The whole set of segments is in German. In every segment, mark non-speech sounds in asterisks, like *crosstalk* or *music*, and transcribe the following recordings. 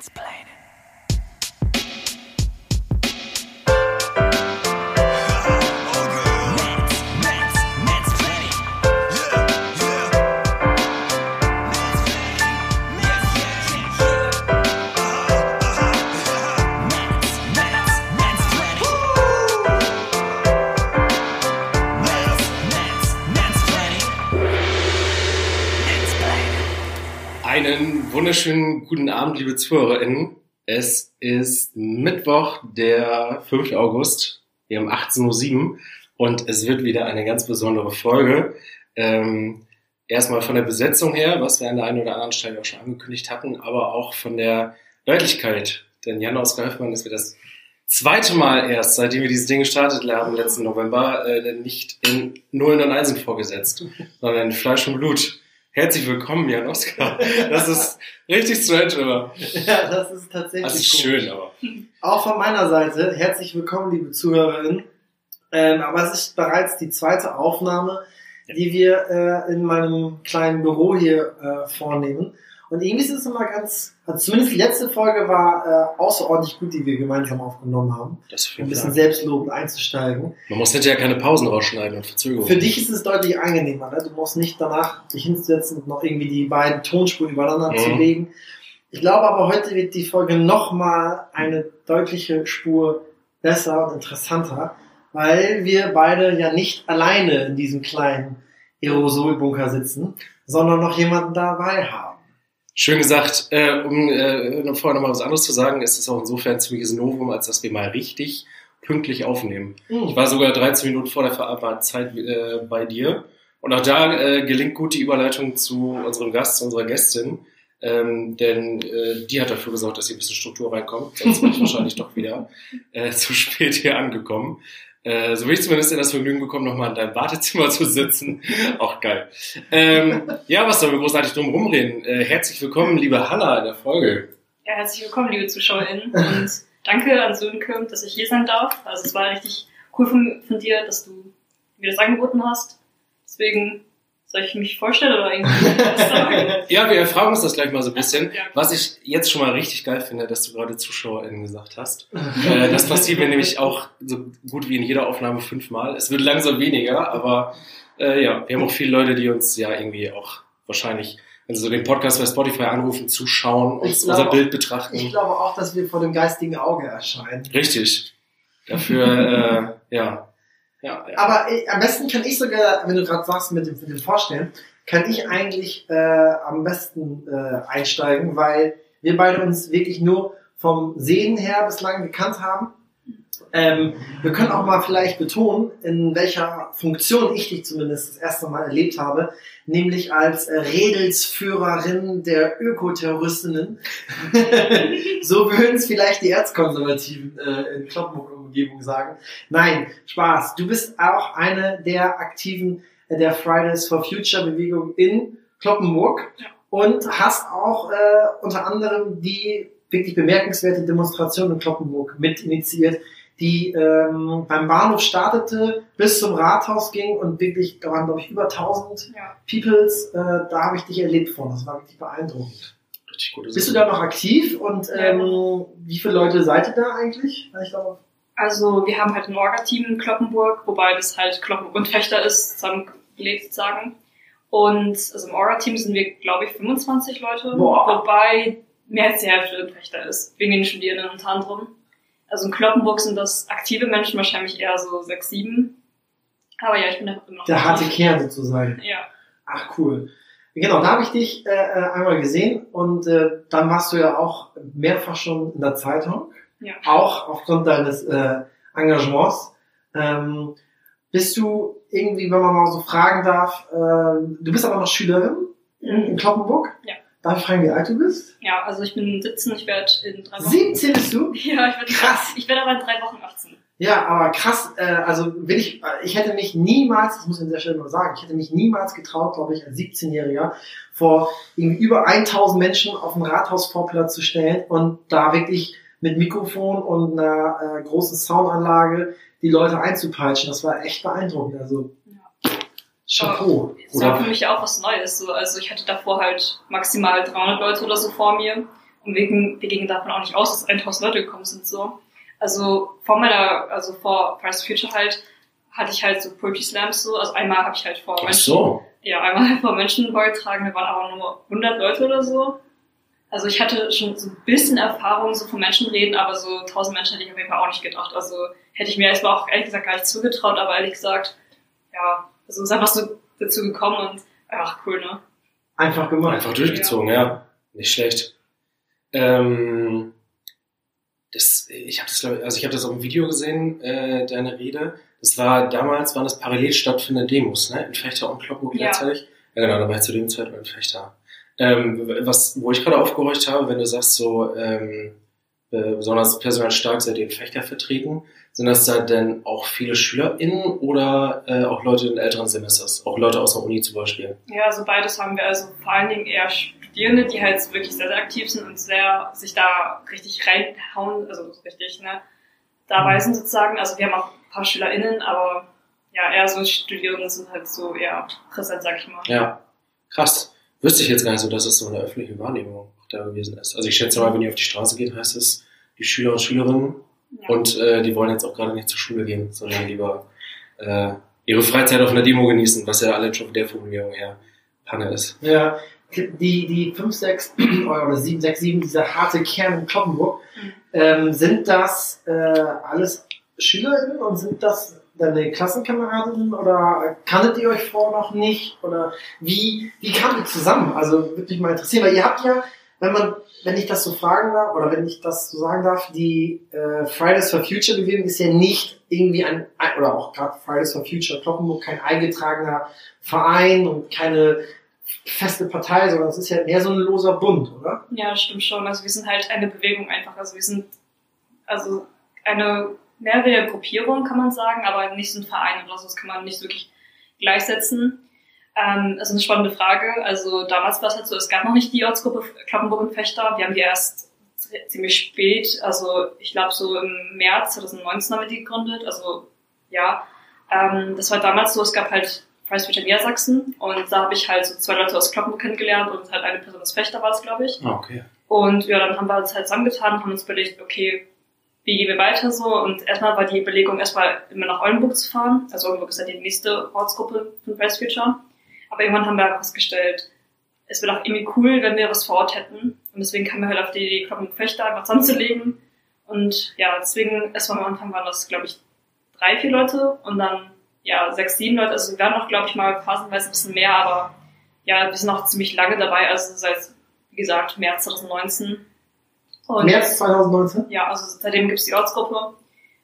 Einen wunderschönen guten Abend, liebe ZuhörerInnen. Es ist Mittwoch, der 5. August. Wir haben 18.07 Uhr und es wird wieder eine ganz besondere Folge. Ähm, erstmal von der Besetzung her, was wir an der einen oder anderen Stelle auch schon angekündigt hatten, aber auch von der Örtlichkeit. Denn Jan Oskar Höfmann ist wir das zweite Mal erst, seitdem wir dieses Ding gestartet haben, letzten November, äh, nicht in Nullen und Einsen vorgesetzt, *laughs* sondern in Fleisch und Blut. Herzlich willkommen, Jan Oskar. Das ist richtig strange immer. Ja, das ist tatsächlich Das ist komisch. schön, aber. Auch von meiner Seite, herzlich willkommen, liebe Zuhörerinnen. Ähm, aber es ist bereits die zweite Aufnahme, die wir äh, in meinem kleinen Büro hier äh, vornehmen. Und irgendwie ist es immer ganz, also zumindest die letzte Folge war äh, außerordentlich gut, die wir gemeinsam aufgenommen haben. Das ist Um ein bisschen selbstlobend einzusteigen. Man muss hinterher keine Pausen rausschneiden und Verzögerungen. Für dich ist es deutlich angenehmer. Ne? Du musst nicht danach dich hinsetzen und noch irgendwie die beiden Tonspuren übereinander Mhm. zu legen. Ich glaube aber, heute wird die Folge nochmal eine deutliche Spur besser und interessanter, weil wir beide ja nicht alleine in diesem kleinen Aerosolbunker sitzen, sondern noch jemanden dabei haben. Schön gesagt, äh, um äh, vorher noch mal was anderes zu sagen, ist es auch insofern ein ziemliches Novum, als dass wir mal richtig pünktlich aufnehmen. Ich war sogar 13 Minuten vor der verabredeten Zeit äh, bei dir. Und auch da äh, gelingt gut die Überleitung zu unserem Gast, zu unserer Gästin. Ähm, denn äh, die hat dafür gesorgt, dass hier ein bisschen Struktur reinkommt. Sonst bin ich *laughs* wahrscheinlich doch wieder äh, zu spät hier angekommen. Äh, so bin ich zumindest in das Vergnügen bekommen, nochmal in deinem Wartezimmer zu sitzen. *laughs* Auch geil. Ähm, ja, was sollen wir großartig drum rumreden? Äh, herzlich willkommen, liebe Hanna, in der Folge. Ja, herzlich willkommen, liebe ZuschauerInnen. Und danke an Sönke, dass ich hier sein darf. Also es war richtig cool von, von dir, dass du mir das angeboten hast. Deswegen soll ich mich vorstellen oder irgendwie was sagen? *laughs* Ja, wir erfragen uns das gleich mal so ein bisschen. Ja. Was ich jetzt schon mal richtig geil finde, dass du gerade ZuschauerInnen gesagt hast. Äh, das passiert mir nämlich auch so gut wie in jeder Aufnahme fünfmal. Es wird langsam weniger, aber äh, ja, wir haben auch viele Leute, die uns ja irgendwie auch wahrscheinlich, wenn sie so den Podcast bei Spotify anrufen, zuschauen, uns Ich glaube- unser Bild betrachten. Ich glaube auch, dass wir vor dem geistigen Auge erscheinen. Richtig. Dafür, äh, ja. Ja. Aber äh, am besten kann ich sogar, wenn du gerade sagst mit dem, mit dem Vorstellen, kann ich eigentlich äh, am besten äh, einsteigen, weil wir beide uns wirklich nur vom Sehen her bislang gekannt haben. Ähm, wir können auch mal vielleicht betonen, in welcher Funktion ich dich zumindest das erste Mal erlebt habe, nämlich als äh, Redelsführerin der Ökoterroristinnen. *laughs* so würden es vielleicht die Erzkonservativen äh, in Kloppenburg-Umgebung sagen. Nein, Spaß. Du bist auch eine der Aktiven äh, der Fridays for Future Bewegung in Kloppenburg und hast auch äh, unter anderem die wirklich bemerkenswerte Demonstration in Kloppenburg mit initiiert, die ähm, beim Bahnhof startete, bis zum Rathaus ging und wirklich, da waren glaube ich über 1000 Ja. Peoples, äh, da habe ich dich erlebt von. Das war wirklich beeindruckend. Richtig gute Bist du da noch aktiv und ähm, wie viele Leute seid ihr da eigentlich? Ich glaube, Also wir haben halt ein Orga-Team in Kloppenburg, wobei das halt Kloppenburg und Fechter ist, zusammengelegt sozusagen. Und also im Orga-Team sind wir, glaube ich, 25 Leute, Boah. wobei mehr als die Hälfte Fechter ist, wegen den Studierenden unter anderem. Also in Kloppenburg sind das aktive Menschen wahrscheinlich eher so sechs, sieben. Aber ja, ich bin da noch der harte. Kern sozusagen. Ja, Ach cool. Genau, da habe ich dich äh, äh, einmal gesehen und äh, dann warst du ja auch mehrfach schon in der Zeitung, ja. auch aufgrund deines äh, Engagements. Ähm, bist du irgendwie, wenn man mal so fragen darf, äh, du bist aber noch Schülerin in, in Kloppenburg? Ja. Darf ich fragen, wie alt du bist? Ja, also ich bin 17, ich werde in drei Wochen. 17 bist du? *laughs* Ja, ich werde Krass. Ich werde aber in drei Wochen 18. Ja, aber krass, äh, also will ich, ich hätte mich niemals, das muss ich an der Stelle mal sagen, ich hätte mich niemals getraut, glaube ich, als 17-Jähriger vor irgendwie über 1000 Menschen auf dem Rathausvorplatz zu stellen und da wirklich mit Mikrofon und einer äh, großen Soundanlage die Leute einzupeitschen. Das war echt beeindruckend. Also Chapeau. Es war für mich ja auch was Neues. So. Also ich hatte davor halt maximal 300 Leute oder so vor mir. Und wegen, wir gingen davon auch nicht aus, dass 1000 Leute gekommen sind, so. Also vor meiner, also vor Price Future halt, hatte ich halt so Poetry Slams so. Also einmal habe ich halt vor Ach so. ja, einmal *laughs* vor Menschen vorgetragen, da waren aber nur 100 Leute oder so. Also ich hatte schon so ein bisschen Erfahrung so von Menschenreden, aber so 1000 Menschen hätte ich auf jeden Fall auch nicht gedacht. Also hätte ich mir erstmal auch ehrlich gesagt gar nicht zugetraut, aber ehrlich gesagt, ja, also ist einfach so dazu gekommen und ach cool, ne? Einfach gemacht. Einfach durchgezogen, ja. Nicht schlecht. Ähm, das, ich habe das, glaub, also ich habe das auf dem Video gesehen, äh, deine Rede. Das war damals waren das parallel stattfindende Demos, ne? In Fechter und Kloppenburg Ja. gleichzeitig. Ja, genau, da war ich zu dem Zeitpunkt in Fechter. Ähm, was, wo ich gerade aufgehorcht habe, wenn du sagst so, ähm, äh, besonders personal stark seid ihr in Fechter vertreten, sind das da denn auch viele SchülerInnen oder äh, auch Leute in älteren Semesters? Auch Leute aus der Uni zum Beispiel? Ja, also beides haben wir. Also vor allen Dingen eher Studierende, die halt wirklich sehr, sehr aktiv sind und sehr sich da richtig reinhauen, also so richtig, ne, dabei sind sozusagen. Also wir haben auch ein paar SchülerInnen, aber ja, eher so Studierende sind halt so eher präsent, sag ich mal. Ja, krass. Wüsste ich jetzt gar nicht so, dass es so eine öffentliche Wahrnehmung auch da gewesen ist. Also ich schätze mal, wenn ihr auf die Straße geht, heißt es, die Schüler und Schülerinnen Ja. und äh, die wollen jetzt auch gerade nicht zur Schule gehen, sondern lieber äh, ihre Freizeit auf einer Demo genießen, was ja alle schon von der Formulierung her Panne ist. Ja, die, die 5, 6 *clears throat* oder 7, 6, 7, dieser harte Kern in Kloppenburg, Mhm. ähm, sind das äh, alles SchülerInnen und sind das deine Klassenkameradinnen oder kanntet ihr euch vorher noch nicht? Oder wie, wie kamt ihr zusammen? Also würde mich mal interessieren, weil ihr habt ja, wenn man, wenn ich das so fragen darf, oder wenn ich das so sagen darf, die äh, Fridays for Future Bewegung ist ja nicht irgendwie ein, oder auch gerade Fridays for Future Kloppenburg kein eingetragener Verein und keine feste Partei, sondern es ist ja mehr so ein loser Bund, oder? Ja, stimmt schon. Also wir sind halt eine Bewegung einfach. Also wir sind also eine mehrere Gruppierung, kann man sagen, aber nicht so ein Verein oder so. Das kann man nicht wirklich gleichsetzen. Ähm, das ist eine spannende Frage. Also damals war es halt so, es gab noch nicht die Ortsgruppe Kloppenburg und Fechter. Wir haben die erst ziemlich spät, also ich glaube so im März 2019 haben wir die gegründet. Also ja, ähm, das war damals so, es gab halt Future Niedersachsen und da habe ich halt so zwei Leute aus Kloppenburg kennengelernt und halt eine Person aus Fechter war es, glaube ich. Ah, okay. Und ja, dann haben wir uns halt zusammengetan und haben uns überlegt, okay, wie gehen wir weiter so? Und erstmal war die Überlegung, erstmal immer nach Oldenburg zu fahren. Also Oldenburg ist ja die nächste Ortsgruppe von for Future. Aber irgendwann haben wir festgestellt, es wäre doch irgendwie cool, wenn wir was vor Ort hätten. Und deswegen kamen wir halt auf die Idee, Kloppen und Fechter einfach zusammenzulegen. Und ja, deswegen, erstmal am Anfang waren das, glaube ich, drei, vier Leute und dann, ja, sechs, sieben Leute. Also wir waren noch, glaube ich, mal phasenweise ein bisschen mehr, aber ja, wir sind noch ziemlich lange dabei, also seit, wie gesagt, März 2019. Und März 2019? ja, also seitdem gibt's die Ortsgruppe.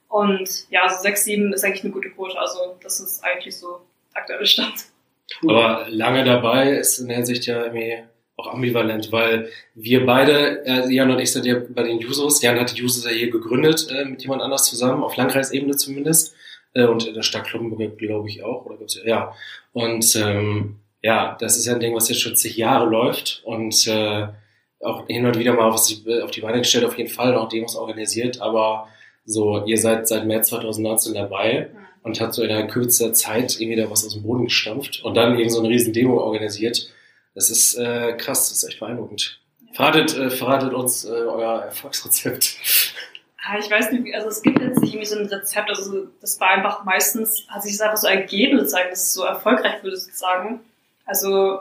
Und ja, also sechs, sieben ist eigentlich eine gute Quote. Also das ist eigentlich so aktuelle Stand. Aber lange dabei ist in der Hinsicht ja irgendwie auch ambivalent, weil wir beide, äh, Jan und ich sind ja bei den Jusos. Jan hat die Jusos ja hier gegründet, äh, mit jemand anders zusammen, auf Landkreisebene zumindest. Äh, und in der Stadt Kloppenburg, glaube ich, auch. Oder gibt's ja, ja. Und ähm, ja, das ist ja ein Ding, was jetzt schon zig Jahre läuft und äh, auch hin und wieder mal auf die, auf die Beine gestellt, auf jeden Fall noch Demos organisiert, aber so, ihr seid seit März 2019 dabei und hat so in einer kürzester Zeit irgendwie da was aus dem Boden gestampft und dann eben so eine riesen Demo organisiert. Das ist äh, krass, das ist echt beeindruckend. Verratet, äh, verratet uns äh, euer Erfolgsrezept. Ah, ich weiß nicht, also es gibt jetzt nicht irgendwie so ein Rezept, also das war einfach meistens, hat sich das einfach so ergeben, sozusagen, dass es so erfolgreich wurde, sozusagen. Also,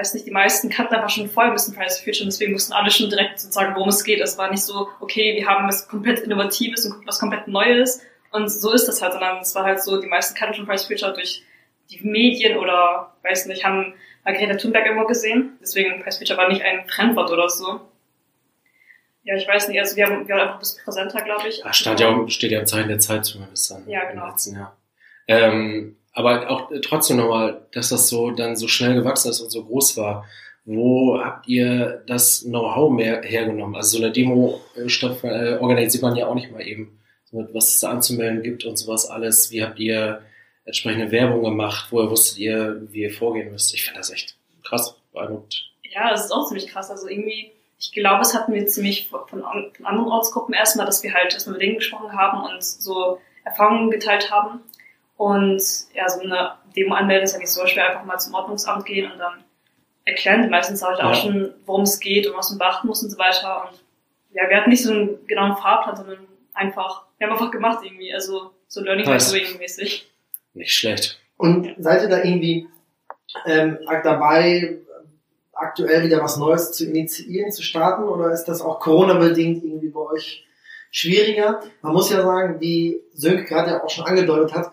weiß nicht, die meisten kannten einfach schon vorher ein bisschen Fridays for Future und deswegen wussten alle schon direkt sozusagen, worum es geht. Es war nicht so, okay, wir haben was komplett Innovatives und was komplett Neues und so ist das halt, sondern es war halt so, die meisten kannten schon Fridays for Future durch die Medien oder, weiß nicht, haben mal Greta Thunberg irgendwo gesehen. Deswegen Fridays for Future war nicht ein Fremdwort oder so. Ja, ich weiß nicht, also wir haben, wir waren einfach ein bisschen präsenter, glaube ich. Ah, stand ja, auch- steht ja im Zeichen der Zeit zumindest dann Ja, genau. im letzten Jahr. Ähm, aber auch äh, trotzdem nochmal, dass das so dann so schnell gewachsen ist und so groß war. Wo habt ihr das Know-how mehr hergenommen? Also so eine Demo äh, äh, organisiert man ja auch nicht mal eben. Was es da anzumelden gibt und sowas alles. Wie habt ihr entsprechende Werbung gemacht? Woher wusstet ihr, wie ihr vorgehen müsst? Ich finde das echt krass, beeindruckend. Ja, das ist auch ziemlich krass. Also irgendwie, ich glaube, es hatten wir ziemlich von, von anderen Ortsgruppen erstmal, dass wir halt erstmal mit denen gesprochen haben und so Erfahrungen geteilt haben. Und ja, so eine Demo anmelden ist ja nicht so schwer, einfach mal zum Ordnungsamt gehen und dann erklären die meistens halt auch Ja. schon, worum es geht und was man beachten muss und so weiter. Und ja, wir hatten nicht so einen genauen Fahrplan, sondern einfach, wir haben einfach gemacht irgendwie, also so Learning by. Doing mäßig. Nicht schlecht. Und seid ihr da irgendwie ähm, dabei, aktuell wieder was Neues zu initiieren, zu starten? Oder ist das auch Corona-bedingt irgendwie bei euch schwieriger? Man muss ja sagen, wie Sönke gerade ja auch schon angedeutet hat,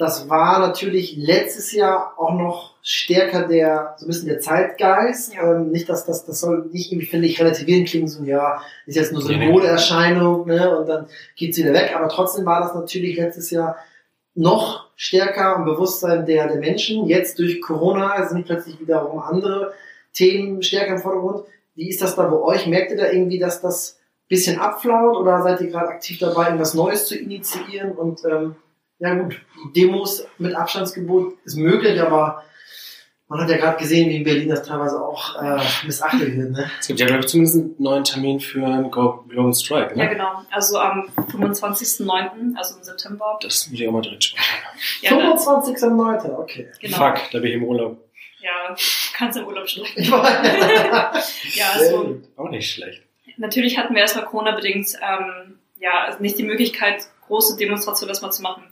das war natürlich letztes Jahr auch noch stärker der, so ein bisschen der Zeitgeist. Ja. Ähm, nicht, dass das, das soll nicht irgendwie, finde ich, relativieren klingen, so, ja, ist jetzt nur so eine. Modeerscheinung, ne, und dann geht's wieder weg. Aber trotzdem war das natürlich letztes Jahr noch stärker im Bewusstsein der, der Menschen. Jetzt durch Corona sind plötzlich wiederum andere Themen stärker im Vordergrund. Wie ist das da bei euch? Merkt ihr da irgendwie, dass das ein bisschen abflaut oder seid ihr gerade aktiv dabei, irgendwas Neues zu initiieren? Und ähm, ja gut, Demos mit Abstandsgebot ist möglich, aber man hat ja gerade gesehen, wie in Berlin das teilweise auch äh, missachtet wird. Ne? Es gibt ja, glaube ich, zumindest einen neuen Termin für einen Global Strike, ne? Ja, genau. Also am 25.09., also im September. Das muss ich auch mal drin sprechen. Ja, da, 25.09. Okay. genau. Fuck, da bin ich im Urlaub. Ja, kannst im Urlaub meine, *laughs* Ja, also. Auch nicht schlecht. natürlich hatten wir erstmal Corona-bedingt ähm, ja also nicht die Möglichkeit, große Demonstrationen erstmal zu machen.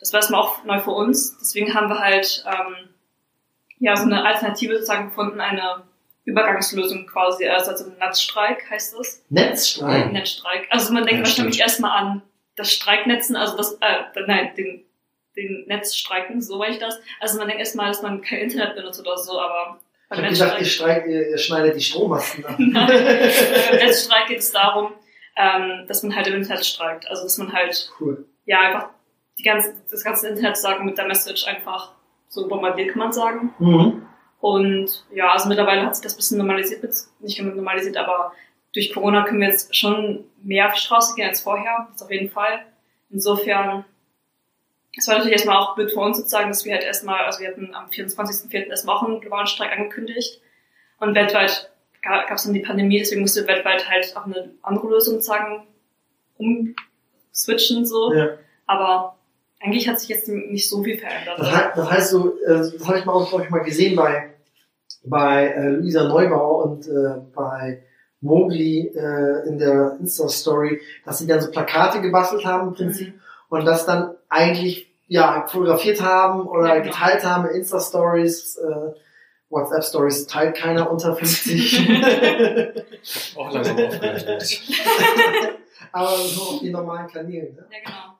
Das war erstmal auch neu für uns. Deswegen haben wir halt ähm, ja so eine Alternative sozusagen gefunden, eine Übergangslösung quasi, also, also ein Netzstreik heißt das. Netzstreik. Netzstreik. Also man denkt Ja, wahrscheinlich erstmal an das Streiknetzen, also das, äh, nein, den, den Netzstreiken, so war ich das. Also man denkt erstmal, dass man kein Internet benutzt oder so, aber Ich beim habe gedacht, ihr, Netzstreik, streikt, ihr, ihr schneidet die Strommasten ab. *laughs* beim Netzstreik geht es darum, ähm, dass man halt im Internet streikt. Also dass man halt, Cool. ja, einfach die ganze, das ganze Internet sagen mit der Message einfach so bombardiert, kann man sagen. Mhm. Und ja, also mittlerweile hat sich das ein bisschen normalisiert, nicht normalisiert, aber durch Corona können wir jetzt schon mehr auf die Straße gehen als vorher, das auf jeden Fall. Insofern, es war natürlich erstmal auch blöd für uns sozusagen, dass wir halt erstmal, also wir hatten am 24.04. erstmal auch einen globalen Streik angekündigt. Und weltweit gab es dann die Pandemie, deswegen musste weltweit halt auch eine andere Lösung sozusagen umswitchen so. Ja. Aber eigentlich hat sich jetzt nicht so viel verändert. Das, heißt, das heißt so, äh, das habe ich mal auch ich, mal gesehen bei, bei äh, Luisa Neubauer und äh, bei Mowgli äh, in der Insta-Story, dass sie dann so Plakate gebastelt haben im Prinzip und das dann eigentlich ja fotografiert haben oder Ja, genau. geteilt haben in Insta-Stories, äh, WhatsApp-Stories teilt keiner unter 50. *laughs* Auch langsam wird. *laughs* Aber so auf die normalen Kanälen. Ne? Ja, genau.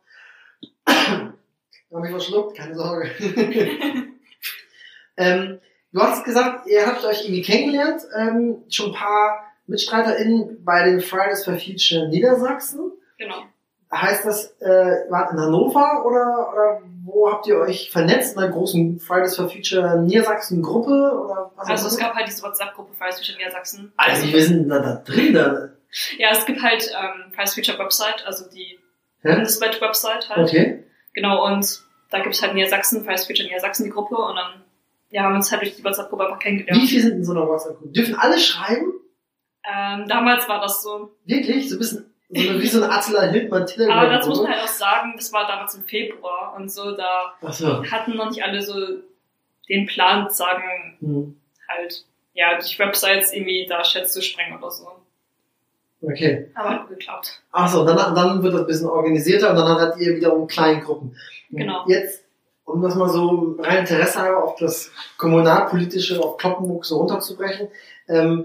*clears throat* Hab ich verschluckt, keine Sorge. *laughs* ähm, du hast gesagt, ihr habt euch irgendwie kennengelernt, ähm, schon ein paar MitstreiterInnen bei den Fridays for Future Niedersachsen. Genau. Heißt das, äh, wart in Hannover oder, oder wo habt ihr euch vernetzt in einer großen Fridays for Future Niedersachsen Gruppe oder was Also es gab halt diese WhatsApp-Gruppe Fridays Future Niedersachsen. Also wir sind da, da drin, da. Ja, es gibt halt ähm, Fridays Future Website, also die Ja? bundesweite Website halt. Okay. Genau, und da gibt es halt Niedersachsen, Fridays Future Niedersachsen, die Gruppe und dann ja, haben wir uns halt durch die WhatsApp-Gruppe einfach Wie kennengelernt. viele sind in so einer WhatsApp-Gruppe? Dürfen alle schreiben? Ähm, damals war das so. Wirklich? So ein bisschen, so eine, wie so eine Attila Hildmann Telegram. Aber dazu muss man halt auch sagen, das war damals im Februar und so, da Achso. hatten noch nicht alle so den Plan, sagen Hm. halt, ja, durch Websites irgendwie da Chats zu sprengen oder so. Okay. Aber hat gut geklappt. Achso, dann, dann wird das ein bisschen organisierter und dann habt ihr wiederum Kleingruppen. Genau. Jetzt, um das mal so rein Interesse halber auf das kommunalpolitische, auf Kloppenburg so runterzubrechen. Ähm,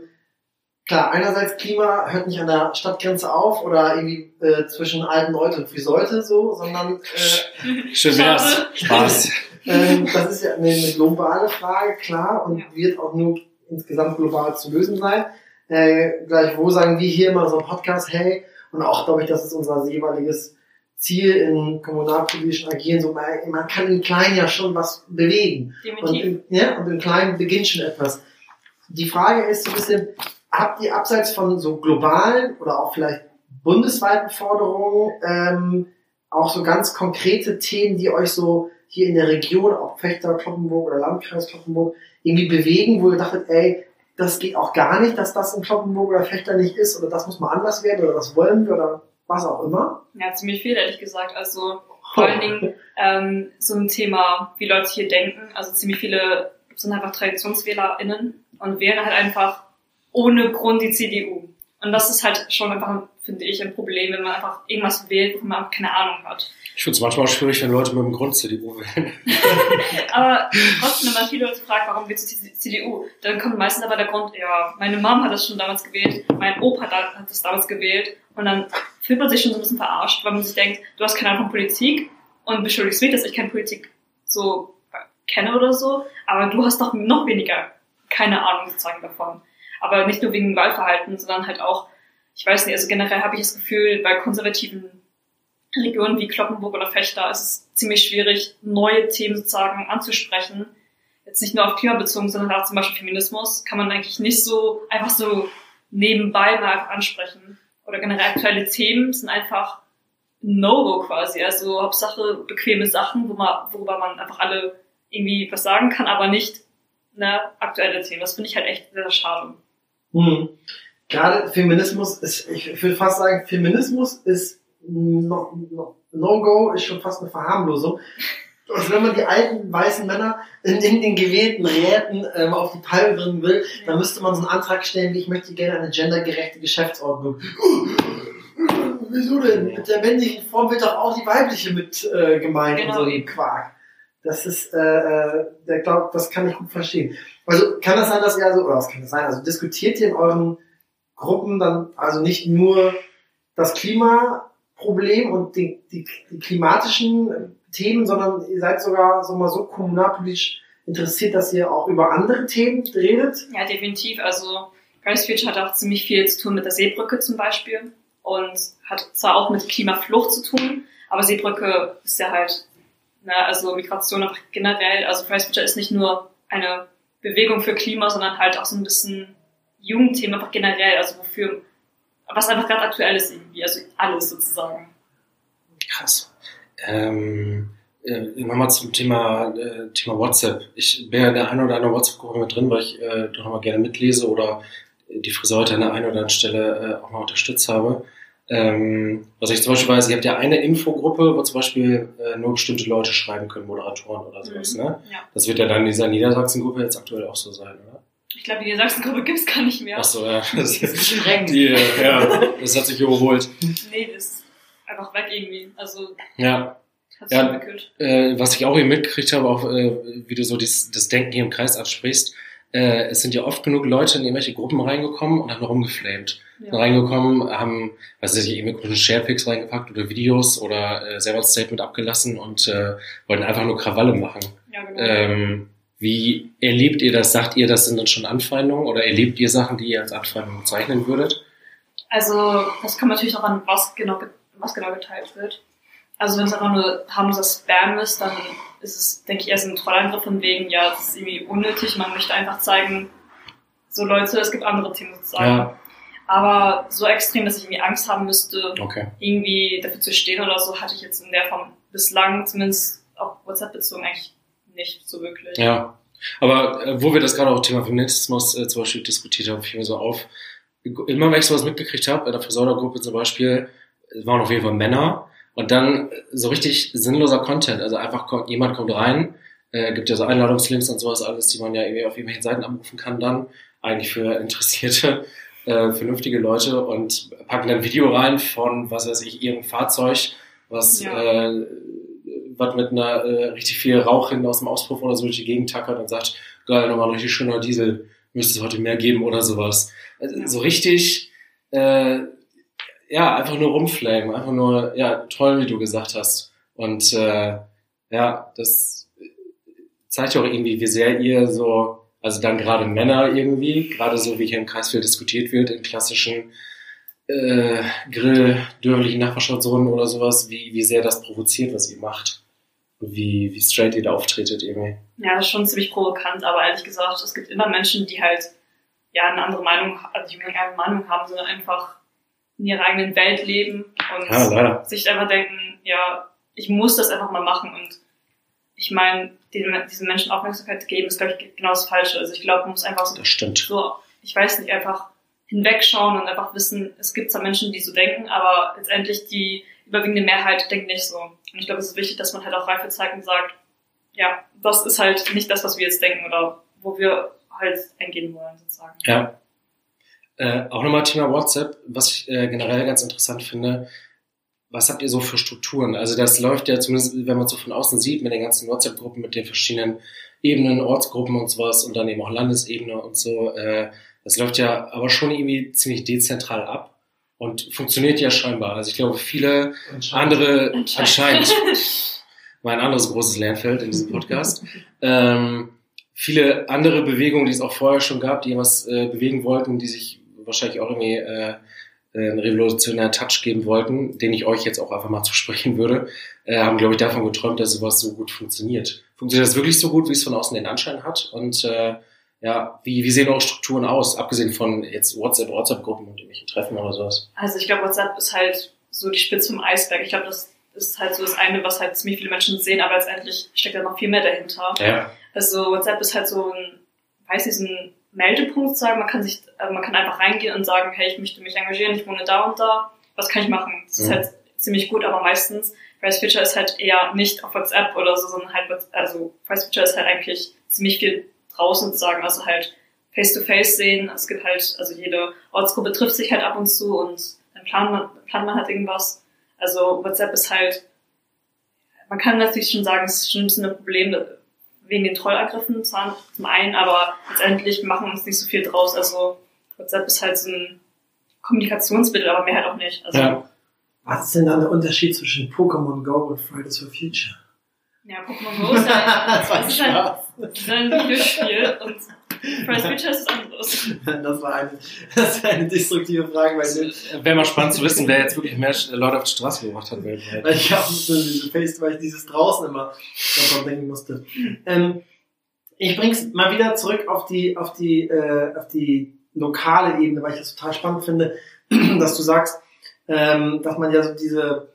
klar, einerseits Klima hört nicht an der Stadtgrenze auf oder irgendwie äh, zwischen Altenleute und Friseute so, sondern äh, Schön wär's. Spaß. *laughs* ähm, das ist ja eine, eine globale Frage, klar, und Ja. wird auch nur insgesamt global zu lösen sein. Äh, gleichwohl sagen wir hier immer so im Podcast, hey, und auch glaube ich, das ist unser jeweiliges Ziel im kommunalpolitischen Agieren, so man, man kann im Kleinen ja schon was bewegen. Und im, ja, und im Kleinen beginnt schon etwas. Die Frage ist so ein bisschen, habt ihr abseits von so globalen oder auch vielleicht bundesweiten Forderungen ähm, auch so ganz konkrete Themen, die euch so hier in der Region, ob Fechter, Kloppenburg oder Landkreis Kloppenburg, irgendwie bewegen, wo ihr dachtet, ey, das geht auch gar nicht, dass das in Kloppenburg oder Fechter nicht ist oder das muss mal anders werden oder das wollen wir oder was auch immer? Ja, ziemlich viel, ehrlich gesagt. Also vor allen Dingen *laughs* ähm, so ein Thema, wie Leute hier denken. Also ziemlich viele sind einfach TraditionswählerInnen und wählen halt einfach ohne Grund die CDU. Und das ist halt schon einfach, finde ich, ein Problem, wenn man einfach irgendwas wählt, wo man keine Ahnung hat. Ich finde es manchmal auch schwierig, wenn Leute mit dem Grund CDU wählen. *laughs* aber trotzdem, wenn man viele Leute fragt, warum wählst du CDU, dann kommt meistens aber der Grund, ja, meine Mom hat das schon damals gewählt, mein Opa hat das damals gewählt und dann fühlt man sich schon so ein bisschen verarscht, weil man sich denkt, du hast keine Ahnung von Politik und beschuldigst mich, dass ich keine Politik so kenne oder so, aber du hast doch noch weniger keine Ahnung sozusagen davon. Aber nicht nur wegen Wahlverhalten, sondern halt auch, ich weiß nicht, also generell habe ich das Gefühl, bei konservativen Regionen wie Kloppenburg oder Fechter ist es ziemlich schwierig, neue Themen sozusagen anzusprechen. Jetzt nicht nur auf Klima bezogen, sondern auch zum Beispiel Feminismus kann man eigentlich nicht so einfach so nebenbei mal ansprechen. Oder generell aktuelle Themen sind einfach No-Go quasi. Also Hauptsache bequeme Sachen, wo man, worüber man einfach alle irgendwie was sagen kann, aber nicht ne, aktuelle Themen. Das finde ich halt echt sehr, sehr schade. Hm. Gerade Feminismus ist, ich würde fast sagen, Feminismus ist No-Go, no, no ist schon fast eine Verharmlosung. Also wenn man die alten weißen Männer in, in den gewählten Räten ähm, auf die Palme bringen will, dann müsste man so einen Antrag stellen, wie ich möchte gerne eine gendergerechte Geschäftsordnung. Wieso denn? Mit der männlichen Form wird doch auch die weibliche mit äh, gemeint genau. und so ein Quark. Das ist, äh, äh, der glaubt, das kann ich gut verstehen. Also kann das sein, dass ihr also, oder was kann das sein? Also diskutiert ihr in euren Gruppen dann also nicht nur das Klimaproblem und die, die, die klimatischen Themen, sondern ihr seid sogar so mal so kommunalpolitisch interessiert, dass ihr auch über andere Themen redet? Ja, definitiv. Also Future hat auch ziemlich viel zu tun mit der Seebrücke zum Beispiel und hat zwar auch mit Klimaflucht zu tun, aber Seebrücke ist ja halt Ne? Also Migration einfach generell, also Future ist nicht nur eine Bewegung für Klima, sondern halt auch so ein bisschen Jugendthema einfach generell, also wofür, was einfach gerade aktuell ist irgendwie, also alles sozusagen. Krass. Ähm, äh, nochmal zum Thema, äh, Thema WhatsApp. Ich bin ja in der einen oder anderen WhatsApp-Gruppe mit drin, weil ich äh, doch nochmal gerne mitlese oder die Friseute an der einen oder anderen Stelle äh, auch mal unterstützt habe. Ähm, was ich zum Beispiel weiß, ihr habt ja eine Infogruppe, wo zum Beispiel äh, nur bestimmte Leute schreiben können, Moderatoren oder sowas. Mhm. Ne? Ja. Das wird ja dann in dieser Niedersachsen-Gruppe jetzt aktuell auch so sein, oder? Ich glaube, die Niedersachsen-Gruppe gibt's gar nicht mehr. Ach so, ja. Das, ist die, ja, das hat sich überholt. Nee, das ist einfach weg irgendwie. Also, ja. Ja, äh, was ich auch hier mitgekriegt habe, auch äh, wie du so dies, das Denken hier im Kreis ansprichst, äh, es sind ja oft genug Leute in irgendwelche Gruppen reingekommen und haben rumgeflamed. Ja. Reingekommen, haben, weiß ich, irgendwie komischen Sharepics reingepackt oder Videos oder äh, selber ein Statement abgelassen und äh, wollten einfach nur Krawalle machen. Ja, genau. Ähm, wie erlebt ihr das? Sagt ihr, das sind dann schon Anfeindungen oder erlebt ihr Sachen, die ihr als Anfeindungen bezeichnen würdet? Also, das kommt natürlich auch an, was genau, was genau geteilt wird. Also, wenn es einfach nur harmloser Spam ist, dann ist es, denke ich, erst ein Trollangriff von wegen, ja, das ist irgendwie unnötig. Man möchte einfach zeigen, so Leute, es gibt andere Themen sozusagen. Ja. Aber so extrem, dass ich irgendwie Angst haben müsste, okay. irgendwie dafür zu stehen oder so, hatte ich jetzt in der Form bislang, zumindest auf WhatsApp bezogen, eigentlich nicht so wirklich. Ja. Aber äh, wo wir das gerade auch Thema Feminismus äh, zum Beispiel diskutiert haben, fiel mir so auf, immer wenn ich sowas mitgekriegt habe, bei der Friseurgruppe zum Beispiel, waren auf jeden Fall Männer, und dann so richtig sinnloser Content. Also einfach kommt, jemand kommt rein, äh, gibt ja so Einladungslinks und sowas alles, die man ja irgendwie auf irgendwelchen Seiten abrufen kann dann. Eigentlich für interessierte, äh, vernünftige Leute und packen dann ein Video rein von, was weiß ich, ihrem Fahrzeug, was, ja. äh, was mit einer äh, richtig viel Rauch hin aus dem Auspuff oder so durch die Gegend tackert und sagt, geil, nochmal ein richtig schöner Diesel, müsste es heute mehr geben oder sowas. Also, ja. So richtig äh, ja, einfach nur rumflamen, einfach nur, ja, toll, wie du gesagt hast. Und äh, ja, das zeigt ja auch irgendwie, wie sehr ihr so, also dann gerade Männer irgendwie, gerade so wie hier im Kreis viel diskutiert wird, in klassischen äh, Grill, dörflichen Nachbarschaftszonen oder sowas, wie, wie sehr das provoziert, was ihr macht. Wie, wie straight ihr da auftretet irgendwie. Ja, das ist schon ziemlich provokant, aber ehrlich gesagt, es gibt immer Menschen, die halt ja eine andere Meinung, also die keine Meinung haben, sondern einfach in ihrer eigenen Welt leben und ja, sich einfach denken, ja, ich muss das einfach mal machen und ich meine, diesen Menschen Aufmerksamkeit geben, ist, glaube ich, genau das Falsche. Also ich glaube, man muss einfach so, das stimmt. so, ich weiß nicht, einfach hinwegschauen und einfach wissen, es gibt zwar Menschen, die so denken, aber letztendlich die überwiegende Mehrheit denkt nicht so. Und ich glaube, es ist wichtig, dass man halt auch Reife zeigt und sagt, ja, das ist halt nicht das, was wir jetzt denken oder wo wir halt eingehen wollen, sozusagen. Ja. Äh, auch nochmal Thema WhatsApp, was ich äh, generell ganz interessant finde. Was habt ihr so für Strukturen? Also das läuft ja zumindest, wenn man es so von außen sieht, mit den ganzen WhatsApp-Gruppen, mit den verschiedenen Ebenen, Ortsgruppen und sowas und dann eben auch Landesebene und so. Äh, das läuft ja aber schon irgendwie ziemlich dezentral ab und funktioniert ja scheinbar. Also ich glaube, viele andere anscheinend war *laughs* ein anderes großes Lernfeld in diesem Podcast. ähm, viele andere Bewegungen, die es auch vorher schon gab, die irgendwas äh, bewegen wollten, die sich wahrscheinlich auch irgendwie äh, einen revolutionären Touch geben wollten, den ich euch jetzt auch einfach mal *laughs* zusprechen würde, äh, haben, glaube ich, davon geträumt, dass sowas so gut funktioniert. Funktioniert das wirklich so gut, wie es von außen den Anschein hat? Und äh, ja, wie, wie sehen eure Strukturen aus, abgesehen von jetzt WhatsApp, WhatsApp-Gruppen und irgendwelchen Treffen oder sowas? Also ich glaube, WhatsApp ist halt so die Spitze vom Eisberg. Ich glaube, das ist halt so das eine, was halt ziemlich viele Menschen sehen, aber letztendlich steckt da noch viel mehr dahinter. Ja. Also WhatsApp ist halt so ein, weiß nicht, so ein Meldepunkt sagen. Man kann sich, also man kann einfach reingehen und sagen, hey, ich möchte mich engagieren, ich wohne da und da. Was kann ich machen? Das ist Mhm. halt ziemlich gut, aber meistens Price Future ist halt eher nicht auf WhatsApp oder so, sondern halt, also Price Future ist halt eigentlich ziemlich viel draußen sozusagen, also halt face to face sehen. Es gibt halt, also jede Ortsgruppe trifft sich halt ab und zu und dann plant man, plant man halt irgendwas. Also WhatsApp ist halt, man kann natürlich schon sagen, es ist schon ein bisschen ein Problem wegen den Trollangriffen zwar zum einen, aber letztendlich machen wir uns nicht so viel draus. Also WhatsApp ist halt so ein Kommunikationsmittel, aber mehr halt auch nicht. Also Ja. Was ist denn dann der Unterschied zwischen Pokémon Go und Fridays for Future? Ja, Pokémon Go ist *laughs* ja, Das ist das ist ein Videospiel und Price Future ist anderes. *laughs* Das war eine, das war eine destruktive Frage, weil Wäre mal spannend zu wissen, wer jetzt wirklich mehr Leute auf die Straße gebracht hat weltweit. Weil ich habe so diese Face, weil ich dieses draußen immer daran denken musste. Ähm, ich bring's mal wieder zurück auf die, auf die, äh, auf die lokale Ebene, weil ich das total spannend finde, *clears throat* dass du sagst, ähm, dass man ja so diese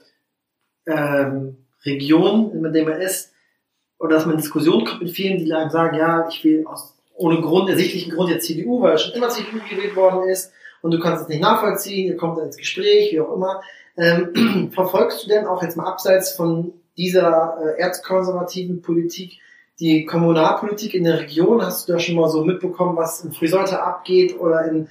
ähm, Region, in der man ist, oder dass man in Diskussionen kommt mit vielen, die einem sagen, ja, ich will aus ohne Grund, ersichtlichen Grund jetzt CDU, weil schon immer CDU gewählt worden ist und du kannst es nicht nachvollziehen, ihr kommt dann ins Gespräch, wie auch immer. Ähm, *clears throat* verfolgst du denn auch jetzt mal abseits von dieser äh, erzkonservativen Politik die Kommunalpolitik in der Region? Hast du da schon mal so mitbekommen, was in Friseute abgeht oder in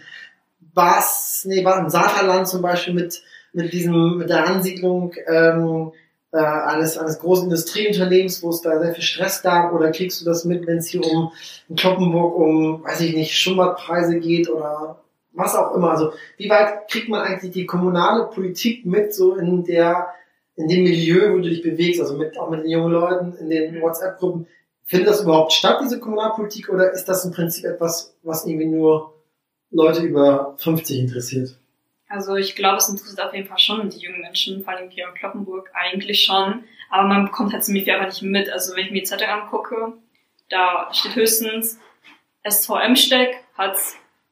Bas, nee, war im Saterland zum Beispiel mit, mit diesem, mit der Ansiedlung ähm, äh, eines, eines großen Industrieunternehmens, wo es da sehr viel Stress gab, oder kriegst du das mit, wenn es hier um in Kloppenburg um, weiß ich nicht, Schummerpreise geht oder was auch immer. Also wie weit kriegt man eigentlich die kommunale Politik mit so in der in dem Milieu, wo du dich bewegst, also mit auch mit den jungen Leuten in den WhatsApp-Gruppen, findet das überhaupt statt, diese Kommunalpolitik, oder ist das im Prinzip etwas, was irgendwie nur Leute über 50 interessiert? Also ich glaube, es interessiert auf jeden Fall schon die jungen Menschen, vor allem hier in Kloppenburg eigentlich schon. Aber man bekommt halt ziemlich viel einfach nicht mit. Also wenn ich mir die Zeitung angucke, da steht höchstens, SV Emsteck hat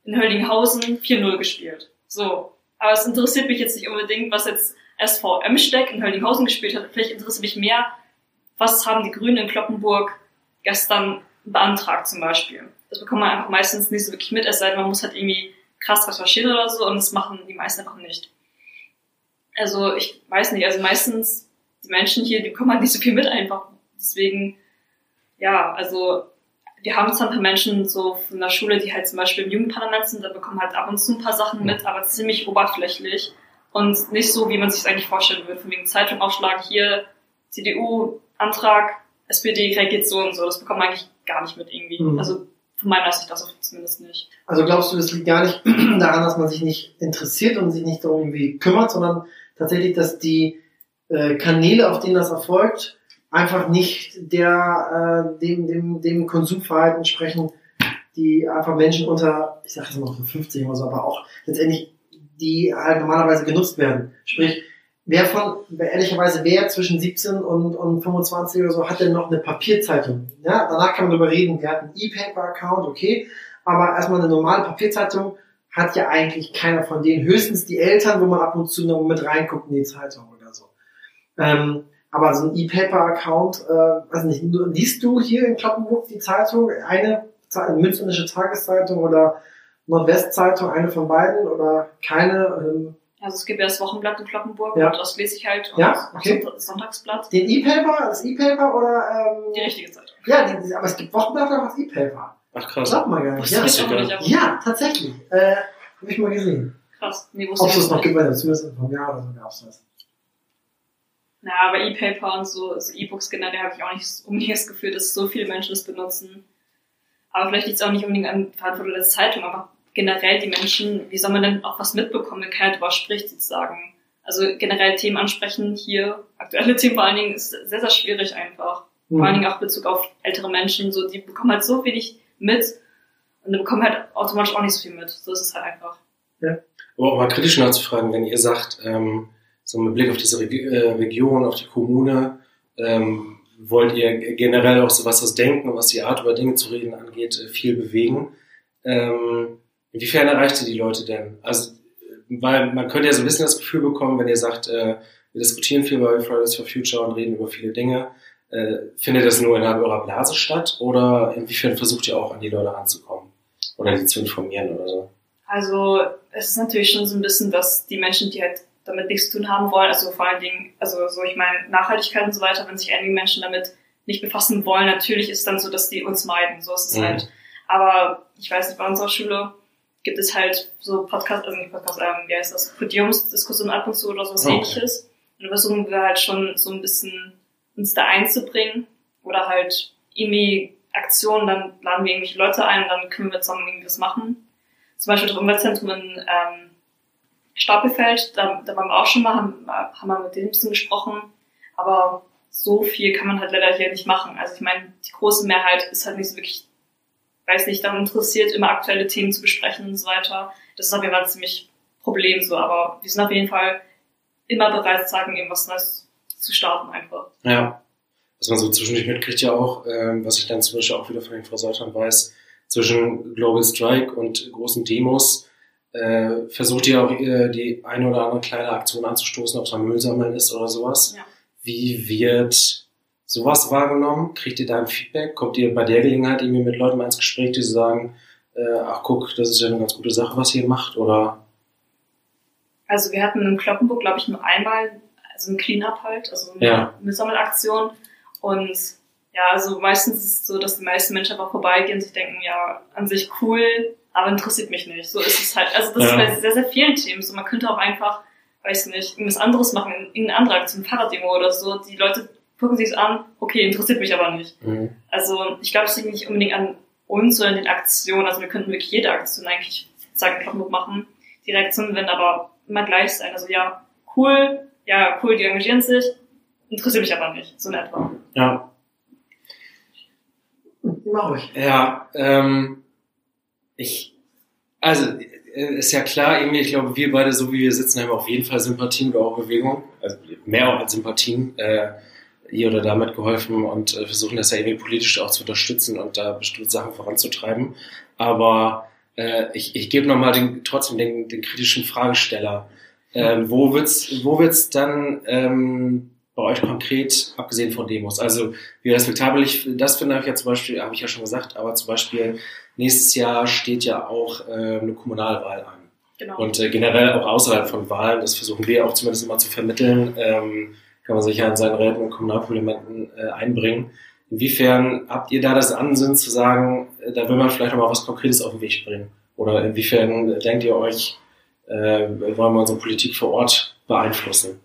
in Höllinghausen 4-0 gespielt. So. Aber es interessiert mich jetzt nicht unbedingt, was jetzt SV Emsteck in Höllinghausen gespielt hat. Vielleicht interessiert mich mehr, was haben die Grünen in Kloppenburg gestern beantragt zum Beispiel. Das bekommt man einfach meistens nicht so wirklich mit, es sei denn, man muss halt irgendwie krass recherchieren oder so und das machen die meisten einfach nicht. Also ich weiß nicht, also meistens die Menschen hier, die bekommen halt nicht so viel mit einfach. Deswegen, ja, also wir haben zwar ein paar Menschen so von der Schule, die halt zum Beispiel im Jugendparlament sind, da bekommen halt ab und zu ein paar Sachen mit, aber ziemlich oberflächlich und nicht so, wie man sich eigentlich vorstellen würde. Von wegen Zeitung aufschlagen, hier CDU, Antrag, SPD reagiert so und so. Das bekommt man eigentlich gar nicht mit irgendwie. Mhm. Also von meiner Sicht aus zumindest nicht. Also glaubst du, das liegt gar nicht *clears throat* daran, dass man sich nicht interessiert und sich nicht darum irgendwie kümmert, sondern tatsächlich, dass die äh, Kanäle, auf denen das erfolgt, einfach nicht der äh, dem, dem, dem Konsumverhalten entsprechen, die einfach Menschen unter, ich sag jetzt mal so 50 oder so, aber auch letztendlich, die halt normalerweise genutzt werden. Sprich, wer von, ehrlicherweise, wer zwischen 17 und, und 25 oder so hat denn noch eine Papierzeitung? Ja, danach kann man darüber reden, wer hat einen E-Paper-Account, okay, aber erstmal eine normale Papierzeitung hat ja eigentlich keiner von denen. Höchstens die Eltern, wo man ab und zu noch mit reinguckt in die Zeitung oder so. Ähm, aber so ein E-Paper-Account, äh, weiß nicht, liest du hier in Kloppenburg die Zeitung, eine Münsternische Tageszeitung oder Nordwestzeitung, eine von beiden oder keine? Ähm, Also es gibt ja das Wochenblatt in Kloppenburg Ja. und das lese ich halt. Und Ja, auch okay. Sonnt- Sonntagsblatt, den E-Paper, das E-Paper oder ähm, die richtige Zeitung. Ja, aber es gibt Wochenblätter und das E-Paper. Ach krass. Glaubt man gar nicht. Ja, auch sogar. nicht, ja tatsächlich. Äh, Habe ich mal gesehen. krass. Nee, wusste Ob es das noch gibt, zumindest vom Jahr oder so gab es das. Na, aber E-Paper und so, also E-Books generell habe ich auch nicht unbedingt das Gefühl, dass so viele Menschen das benutzen. Aber vielleicht liegt es auch nicht unbedingt an Verantwortung der Zeitung, aber generell die Menschen, wie soll man denn auch was mitbekommen, wenn keiner drüber spricht, sozusagen. Also generell Themen ansprechen hier, aktuelle Themen vor allen Dingen, ist sehr, sehr schwierig einfach. Vor allen Dingen auch in Bezug auf ältere Menschen, so, die bekommen halt so wenig mit und die bekommen halt automatisch auch nicht so viel mit. So ist es halt einfach. Aber auch mal kritisch nachzufragen, wenn ihr sagt, ähm, so mit Blick auf diese Reg äh, Region, auf die Kommune, ähm, wollt ihr generell auch so was das Denken, was die Art über Dinge zu reden angeht, äh, viel bewegen. Ähm, inwiefern erreicht ihr die Leute denn? Also, weil man könnte ja so ein bisschen das Gefühl bekommen, wenn ihr sagt, äh, wir diskutieren viel bei Fridays for Future und reden über viele Dinge, äh, findet das nur innerhalb eurer Blase statt oder inwiefern versucht ihr auch an die Leute ranzukommen oder die zu informieren oder so? Also es ist natürlich schon so ein bisschen, dass die Menschen, die halt damit nichts zu tun haben wollen, also vor allen Dingen, also so ich meine Nachhaltigkeit und so weiter, wenn sich einige Menschen damit nicht befassen wollen, natürlich ist dann so, dass die uns meiden, so ist es Mhm. halt. Aber ich weiß nicht, bei unserer Schule gibt es halt so Podcast, also nicht Podcast, ähm, wie heißt das, Podiumsdiskussionen ab und zu oder sowas Okay. ähnliches. Und da versuchen wir halt schon so ein bisschen uns da einzubringen oder halt irgendwie Aktionen, dann laden wir irgendwelche Leute ein und dann können wir zusammen irgendwie was machen zum Beispiel das Umweltzentrum in ähm, Stapelfeld, da, da waren wir auch schon mal, haben, haben wir mit denen ein bisschen gesprochen, aber so viel kann man halt leider hier nicht machen. Also ich meine, die große Mehrheit ist halt nicht so wirklich, weiß nicht, daran interessiert, immer aktuelle Themen zu besprechen und so weiter. Das ist auf jeden Fall ein ziemlich Problem so, aber wir sind auf jeden Fall immer bereit, sagen, irgendwas Neues zu starten einfach. Ja. Was man so zwischendurch mitkriegt ja auch, ähm, was ich dann zum Beispiel auch wieder von den Frau Soltan weiß, zwischen Global Strike und großen Demos äh, versucht ihr auch äh, die eine oder andere kleine Aktion anzustoßen, ob es am Müllsammeln ist oder sowas. Ja. Wie wird sowas wahrgenommen? Kriegt ihr da ein Feedback? Kommt ihr bei der Gelegenheit irgendwie mit Leuten mal ins Gespräch, die sagen, äh, ach guck, das ist ja eine ganz gute Sache, was ihr macht? Oder Also wir hatten in Kloppenburg, glaube ich, nur einmal, also ein Clean-Up halt, also eine Ja. Müllsammelaktion. Und ja, also meistens ist es so, dass die meisten Menschen einfach vorbeigehen und sich denken, ja, an sich cool, aber interessiert mich nicht. So ist es halt. Also das Ja. ist bei sehr, sehr vielen Themen so. Man könnte auch einfach, weiß nicht, irgendwas anderes machen, irgendeine andere Aktion, Fahrraddemo oder so. Die Leute gucken sich an, okay, interessiert mich aber nicht. mhm. Also ich glaube, es liegt nicht unbedingt an uns oder an den Aktionen. Also wir könnten wirklich jede Aktion eigentlich sagen, Kloppenburg machen. Die Reaktionen werden aber immer gleich sein. Also ja, cool, ja, cool, die engagieren sich, interessiert mich aber nicht. So in etwa. ja, Mach ruhig. Ja, ähm, ich, also äh, ist ja klar, irgendwie, ich glaube, wir beide, so wie wir sitzen, haben auf jeden Fall Sympathien oder auch Bewegung, also mehr auch als Sympathien, äh, hier oder da mitgeholfen und äh, versuchen das ja irgendwie politisch auch zu unterstützen und da bestimmte Sachen voranzutreiben. Aber äh, ich, ich gebe nochmal den, trotzdem den, den kritischen Fragesteller. Ähm, wo wird's, wo wird's dann ähm, bei euch konkret, abgesehen von Demos? Also wie respektabel ich das finde, habe ich ja zum Beispiel, habe ich ja schon gesagt, aber zum Beispiel nächstes Jahr steht ja auch äh, eine Kommunalwahl an. Genau. Und äh, generell auch außerhalb von Wahlen, das versuchen wir auch zumindest immer zu vermitteln, ähm, kann man sich ja in seinen Räten und Kommunalparlamenten äh, einbringen. Inwiefern habt ihr da das Ansinnen zu sagen, äh, da will man vielleicht noch mal was Konkretes auf den Weg bringen? Oder inwiefern äh, denkt ihr euch, äh, wollen wir unsere Politik vor Ort beeinflussen?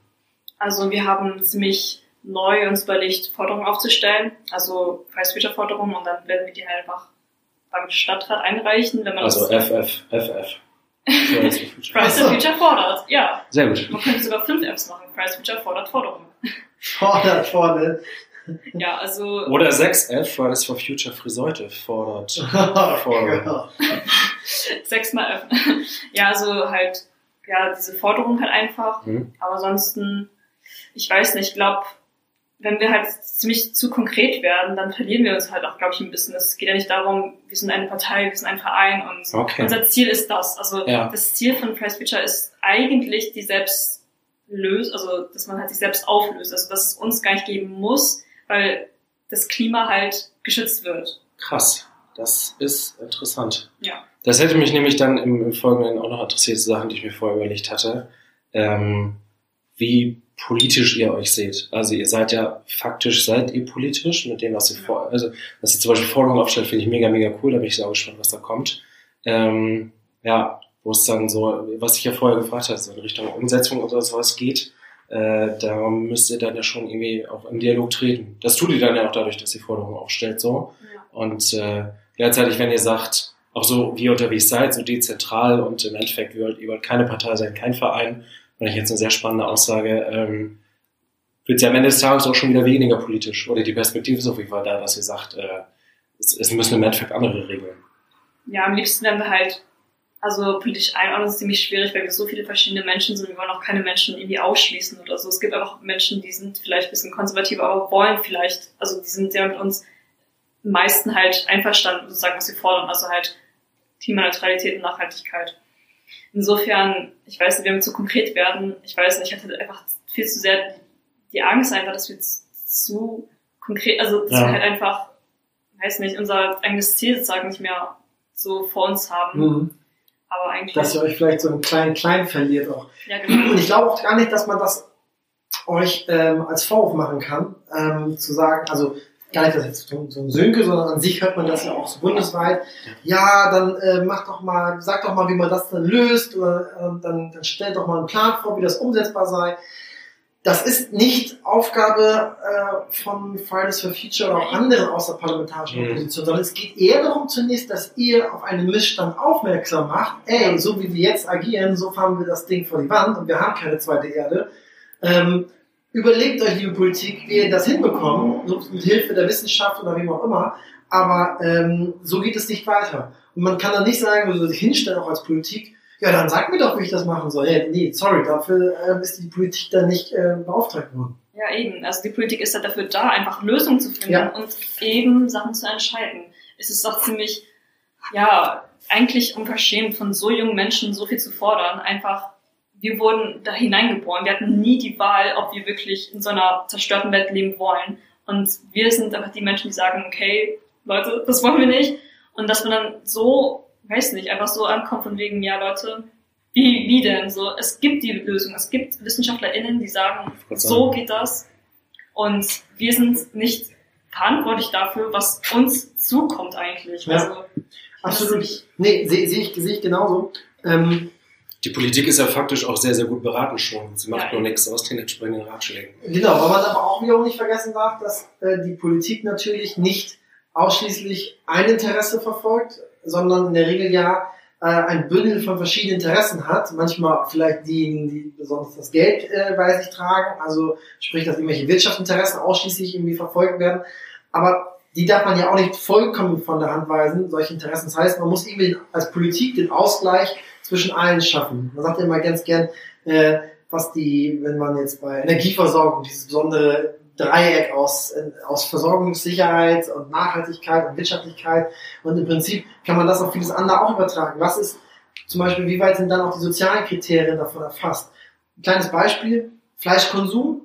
Also wir haben ziemlich neu uns überlegt, Forderungen aufzustellen, also Price Future Forderungen und dann werden wir die halt einfach beim Stadtrat einreichen, wenn man Also das FF, FF. *laughs* Price Ach so. Future fordert. Ja, Sehr gut. man könnte sogar fünf Apps machen. Price Future fordert Forderungen. *laughs* Fordert vorne. Ja, also Oder 6F, Fridays for Future Friseute fordert. *laughs* Vorne. sechsmal F. Ja, also halt, ja, diese Forderung halt einfach. Mhm. Aber ansonsten, ich weiß nicht, ich glaube, wenn wir halt ziemlich zu konkret werden, dann verlieren wir uns halt auch, glaube ich, ein bisschen. Es geht ja nicht darum, wir sind eine Partei, wir sind ein Verein und Okay. unser Ziel ist das. Also Ja. das Ziel von Price Future ist eigentlich die Selbstlös, also dass man halt sich selbst auflöst, also dass es uns gar nicht geben muss, weil das Klima halt geschützt wird. Krass. Das ist interessant. Ja. Das hätte mich nämlich dann im, im Folgenden auch noch interessiert, Sachen, die ich mir vorher überlegt hatte. Ähm, wie politisch ihr euch seht. Also ihr seid ja faktisch, seid ihr politisch mit dem, was ihr vor, also dass ihr zum Beispiel Forderungen aufstellt, finde ich mega, mega cool. Da bin ich sehr gespannt, was da kommt. Ähm, ja, wo es dann so, was ich ja vorher gefragt habe, so in Richtung Umsetzung oder sowas geht, äh, da müsst ihr dann ja schon irgendwie auch im Dialog treten. Das tut ihr dann ja auch dadurch, dass ihr Forderungen aufstellt, so. Ja. Und äh, gleichzeitig, wenn ihr sagt, auch so wie ihr unterwegs seid, so dezentral und im Endeffekt, ihr wollt, ihr wollt keine Partei sein, kein Verein, fand ich jetzt eine sehr spannende Aussage, ähm, wird ja am Ende des Tages auch schon wieder weniger politisch. Oder die Perspektive ist auf jeden Fall da, dass ihr sagt, äh, es, es müssen im Endeffekt andere regeln. Ja, am liebsten werden wir halt, also politisch einordnen ist ziemlich schwierig, weil wir so viele verschiedene Menschen sind. Wir wollen auch keine Menschen irgendwie ausschließen oder so. Es gibt einfach Menschen, die sind vielleicht ein bisschen konservativer, aber wollen vielleicht, also die sind ja mit uns meisten halt einverstanden, sozusagen, was wir fordern. Also halt Klimaneutralität und Nachhaltigkeit. Insofern, ich weiß nicht, wenn wir zu konkret werden, ich weiß nicht, ich hatte einfach viel zu sehr die Angst einfach, dass wir zu konkret, also dass Ja. wir halt einfach, weiß nicht, unser eigenes Ziel sozusagen nicht mehr so vor uns haben. Mhm. Aber eigentlich, Dass ihr euch vielleicht so einen kleinen Klein verliert auch. ja genau. Und ich glaube auch gar nicht, dass man das euch ähm, als Vorwurf machen kann, ähm, zu sagen, also gar nicht das jetzt so ein Sönke, sondern an sich hört man das ja auch so bundesweit. Ja, dann äh, mach doch mal, sag doch mal, wie man das dann löst, oder äh, dann, dann stellt doch mal einen Plan vor, wie das umsetzbar sei. Das ist nicht Aufgabe äh, von Fridays for Future oder auch anderen außerparlamentarischen Mhm. Oppositionen, sondern es geht eher darum zunächst, dass ihr auf einen Missstand aufmerksam macht. Ey, so wie wir jetzt agieren, so fahren wir das Ding vor die Wand und wir haben keine zweite Erde. Ähm, überlegt euch, liebe Politik, wie ihr das hinbekommt, so mit Hilfe der Wissenschaft oder wie auch immer. Aber ähm, so geht es nicht weiter. Und man kann dann nicht sagen, oder sich hinstellen, auch als Politik, ja, dann sag mir doch, wie ich das machen soll. Ja, nee, sorry, dafür ähm, ist die Politik dann nicht äh, beauftragt worden. Ja, eben. Also die Politik ist halt dafür da, einfach Lösungen zu finden Ja. und eben Sachen zu entscheiden. Es ist auch ziemlich, ja, eigentlich unverschämt von so jungen Menschen so viel zu fordern. Einfach, wir wurden da hineingeboren. Wir hatten nie die Wahl, ob wir wirklich in so einer zerstörten Welt leben wollen. Und wir sind einfach die Menschen, die sagen, okay, Leute, das wollen wir nicht. Und dass man dann so, weiß nicht, einfach so ankommt von wegen, ja, Leute, wie, wie denn? So, es gibt die Lösung. Es gibt WissenschaftlerInnen, die sagen, so geht das. Und wir sind nicht verantwortlich dafür, was uns zukommt eigentlich. Ja. Also, Absolut. Nee, sehe seh ich, seh ich genauso. Ähm, Die Politik ist ja faktisch auch sehr, sehr gut beraten schon. Sie macht Ja. nur nichts aus den entsprechenden Ratschlägen. Genau, weil man aber auch wiederum nicht vergessen darf, dass äh, die Politik natürlich nicht ausschließlich ein Interesse verfolgt, sondern in der Regel ja äh, ein Bündel von verschiedenen Interessen hat. Manchmal vielleicht diejenigen, die besonders das Geld äh, bei sich tragen, also sprich, dass irgendwelche Wirtschaftsinteressen ausschließlich irgendwie verfolgt werden. Aber die darf man ja auch nicht vollkommen von der Hand weisen, solche Interessen. Das heißt, man muss irgendwie als Politik den Ausgleich zwischen allen schaffen. Man sagt ja immer ganz gern, äh, was die, wenn man jetzt bei Energieversorgung dieses besondere Dreieck aus, äh, aus Versorgungssicherheit und Nachhaltigkeit und Wirtschaftlichkeit und im Prinzip kann man das auf vieles andere auch übertragen. Was ist zum Beispiel, wie weit sind dann auch die sozialen Kriterien davon erfasst? Ein kleines Beispiel, Fleischkonsum.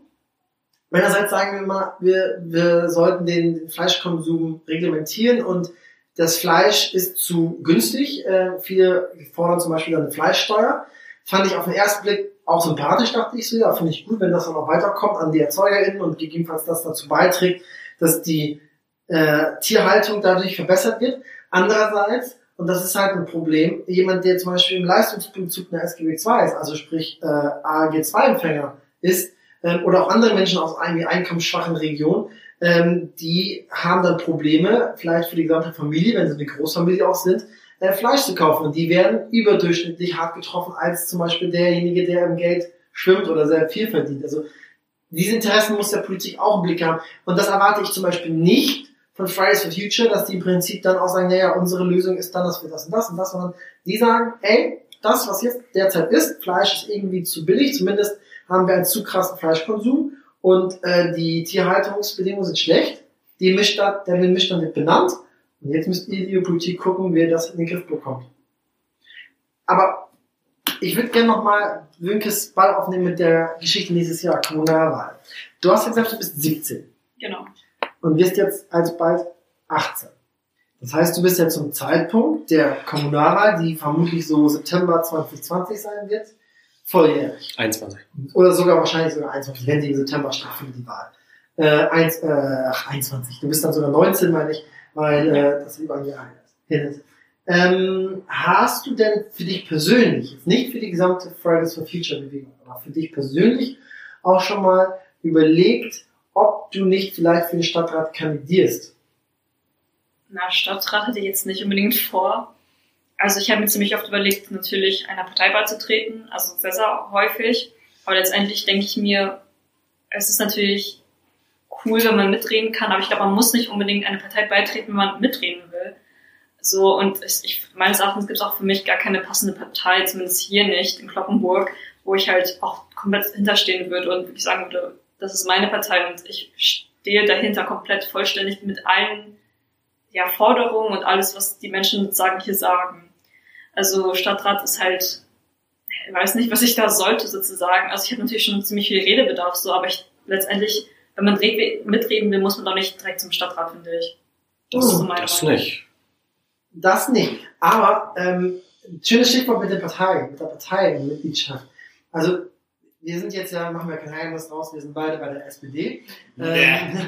Einerseits sagen wir mal, wir, wir sollten den Fleischkonsum reglementieren und das Fleisch ist zu günstig. Äh, viele fordern zum Beispiel eine Fleischsteuer. Fand ich auf den ersten Blick auch sympathisch, dachte ich so. Ja, finde ich gut, wenn das dann auch weiterkommt an die ErzeugerInnen und gegebenenfalls das dazu beiträgt, dass die äh, Tierhaltung dadurch verbessert wird. Andererseits, und das ist halt ein Problem, jemand, der zum Beispiel im Leistungsbezug einer SGB 2 ist, also sprich äh, ALG 2-Empfänger ist, ähm, oder auch andere Menschen aus irgendwie einkommensschwachen Regionen, ähm, die haben dann Probleme, vielleicht für die gesamte Familie, wenn sie eine Großfamilie auch sind, äh, Fleisch zu kaufen. Und die werden überdurchschnittlich hart getroffen als zum Beispiel derjenige, der im Geld schwimmt oder sehr viel verdient. Also diese Interessen muss der Politik auch im Blick haben. Und das erwarte ich zum Beispiel nicht von Fridays for Future, dass die im Prinzip dann auch sagen, naja, unsere Lösung ist dann, dass wir das und das und das, sondern die sagen, ey, das, was jetzt derzeit ist, Fleisch ist irgendwie zu billig, zumindest haben wir einen zu krassen Fleischkonsum und äh, die Tierhaltungsbedingungen sind schlecht. Die Mischstand, der Mischstand wird benannt und jetzt müsst ihr die Politik gucken, wie ihr das in den Griff bekommt. Aber ich würde gerne nochmal Wünkes Ball aufnehmen mit der Geschichte nächstes Jahr, Kommunalwahl. Du hast jetzt gesagt, du bist 17 genau. und wirst jetzt alsbald 18. Das heißt, du bist ja zum Zeitpunkt der Kommunalwahl, die vermutlich so September 2020 sein wird, volljährig. 21. Oder sogar wahrscheinlich sogar 21, wenn sie im September stattfindet, die Wahl. Äh, eins, äh, ach, 21. Du bist dann sogar 19, meine ich, weil äh, das über ein Jahr hin ist. Ähm, hast du denn für dich persönlich, jetzt nicht für die gesamte Fridays for Future Bewegung, aber für dich persönlich auch schon mal überlegt, ob du nicht vielleicht für den Stadtrat kandidierst? Na, Stadtrat hatte ich jetzt nicht unbedingt vor. Also ich habe mir ziemlich oft überlegt, natürlich einer Partei beizutreten, also sehr, sehr häufig. Aber letztendlich denke ich mir, es ist natürlich cool, wenn man mitreden kann, aber ich glaube, man muss nicht unbedingt einer Partei beitreten, wenn man mitreden will. So, und ich, ich, meines Erachtens gibt es auch für mich gar keine passende Partei, zumindest hier nicht, in Kloppenburg, wo ich halt auch komplett hinterstehen würde und wirklich sagen würde, das ist meine Partei und ich stehe dahinter komplett vollständig mit allen ja, Forderungen und alles, was die Menschen sagen, hier sagen. Also Stadtrat ist halt, ich weiß nicht, was ich da sollte sozusagen. Also ich habe natürlich schon ziemlich viel Redebedarf, so, aber ich letztendlich, wenn man mitreden will, muss man doch nicht direkt zum Stadtrat, finde ich. Das, oh, das nicht. Das nicht. Aber ähm, schönes Stichwort mit der Partei, mit der Parteimitgliedschaft. Also wir sind jetzt ja, machen wir kein Geheimnis draus, wir sind beide bei der SPD. Ähm, *laughs*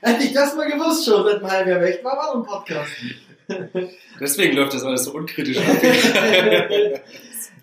Hätte ich das mal gewusst schon halben Jahr weg, war mal ein Podcast. *laughs* Deswegen läuft das alles so unkritisch ab. *laughs*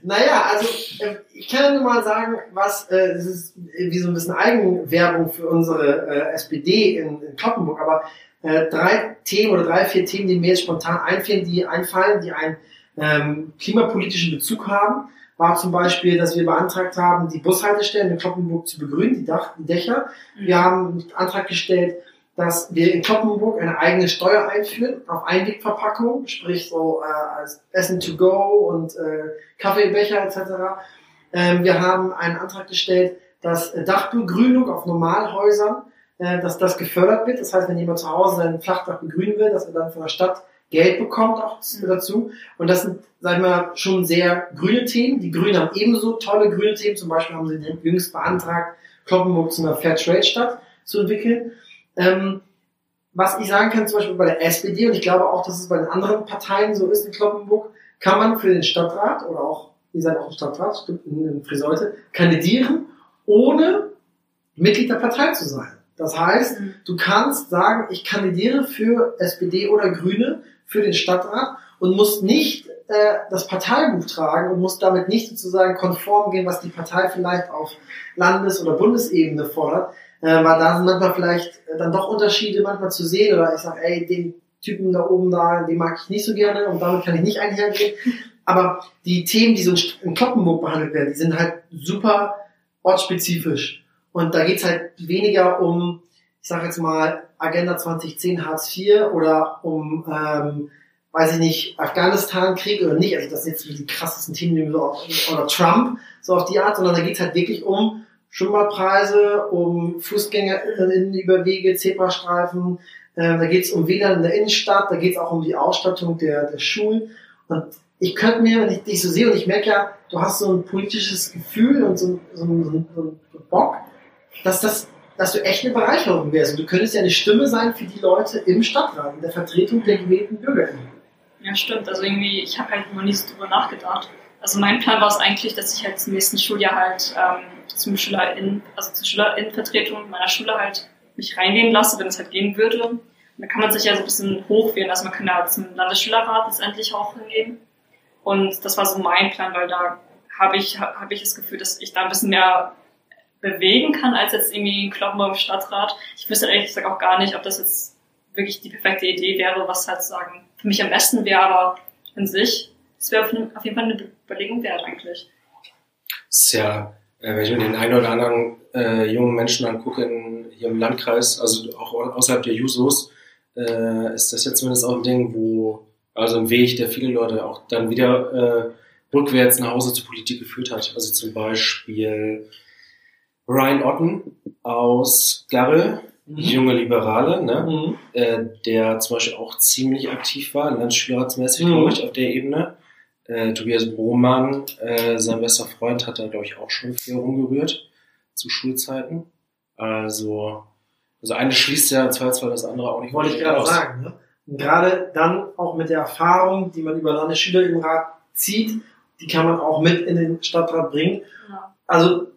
naja, also äh, ich kann nur mal sagen, was äh, es ist wie so ein bisschen Eigenwerbung für unsere äh, SPD in, in Kloppenburg, aber äh, drei Themen oder drei, vier Themen, die mir jetzt spontan einfallen, die einfallen, die einen ähm, klimapolitischen Bezug haben, war zum Beispiel, dass wir beantragt haben, die Bushaltestellen in Kloppenburg zu begrünen, die, Dach, die Dächer. Wir haben einen Antrag gestellt, dass wir in Kloppenburg eine eigene Steuer einführen auf Einwegverpackungen, sprich so äh, als Essen to go und äh, Kaffeebecher etc. Ähm, wir haben einen Antrag gestellt, dass Dachbegrünung auf Normalhäusern, äh, dass das gefördert wird. Das heißt, wenn jemand zu Hause sein Flachdach begrünen will, dass er dann von der Stadt Geld bekommt auch mhm. dazu. Und das sind, sagen wir, schon sehr grüne Themen. Die Grünen haben ebenso tolle grüne Themen. Zum Beispiel haben sie jüngst beantragt, Kloppenburg zu einer Fairtrade-Stadt zu entwickeln. Ähm, was ich sagen kann, zum Beispiel bei der SPD, und ich glaube auch, dass es bei den anderen Parteien so ist in Kloppenburg, kann man für den Stadtrat oder auch, ihr seid auch im Stadtrat, in Friseute, kandidieren, ohne Mitglied der Partei zu sein. Das heißt, mhm. du kannst sagen, ich kandidiere für SPD oder Grüne für den Stadtrat und musst nicht äh, das Parteibuch tragen und musst damit nicht sozusagen konform gehen, was die Partei vielleicht auf Landes- oder Bundesebene fordert, äh, weil da sind manchmal vielleicht dann doch Unterschiede manchmal zu sehen oder ich sage, ey, den Typen da oben da, den mag ich nicht so gerne und damit kann ich nicht einhergehen. Aber die Themen, die so in Kloppenburg behandelt werden, die sind halt super ortsspezifisch. Und da geht's halt weniger um, ich sage jetzt mal, Agenda 2010 Hartz IV oder um, ähm, weiß ich nicht, Afghanistan-Krieg oder nicht. Also das sind jetzt die krassesten Themen, oder Trump, so auf die Art, sondern da geht's halt wirklich um Schwimmbadpreise, um Fußgängerinnenüberwege, Zebrastreifen, äh, da geht es um WLAN in der Innenstadt, da geht es auch um die Ausstattung der, der Schulen. Und ich könnte mir, wenn ich dich so sehe, und ich merke ja, du hast so ein politisches Gefühl und so, so, so, so einen Bock, dass das dass du echt eine Bereicherung wärst. Und du könntest ja eine Stimme sein für die Leute im Stadtrat, in der Vertretung der gewählten BürgerInnen. Ja, stimmt. Also irgendwie, ich habe halt noch nie so drüber nachgedacht. Also mein Plan war es eigentlich, dass ich halt im nächsten Schuljahr halt ähm, zum SchülerInnen, also zur SchülerInnenvertretung meiner Schule halt mich reingehen lasse, wenn es halt gehen würde. Und dann kann man sich ja so ein bisschen hochwählen. Also man kann ja zum Landesschülerrat letztendlich auch hingehen. Und das war so mein Plan, weil da habe ich, habe ich das Gefühl, dass ich da ein bisschen mehr bewegen kann, als jetzt irgendwie Kloppenburg im Stadtrat. Ich wüsste ehrlich gesagt auch gar nicht, ob das jetzt wirklich die perfekte Idee wäre, was halt sagen für mich am besten wäre, aber in sich, es wäre auf jeden Fall eine Überlegung wert eigentlich. Äh, wenn ich mir den einen oder anderen äh, jungen Menschen angucke in, hier im Landkreis, also auch außerhalb der Jusos, äh, ist das jetzt zumindest auch ein Ding, wo, also ein Weg, der viele Leute auch dann wieder äh, rückwärts nach Hause zur Politik geführt hat. Also zum Beispiel Ryan Otten aus Garre, mhm. junge Liberale, ne? Mhm. Äh, der zum Beispiel auch ziemlich aktiv war, landesschülerratsmäßig, mhm. glaube ich, auf der Ebene. Äh, Tobias Brohmann, äh, sein bester Freund, hat da, glaube ich, auch schon viel rumgerührt zu Schulzeiten. Also, also eine schließt ja zwar zwar das andere auch nicht. Wollte ich gerade sagen, ne? Und gerade dann auch mit der Erfahrung, die man über Landesschülerinnenrat zieht die kann man auch mit in den Stadtrat bringen. Ja. Also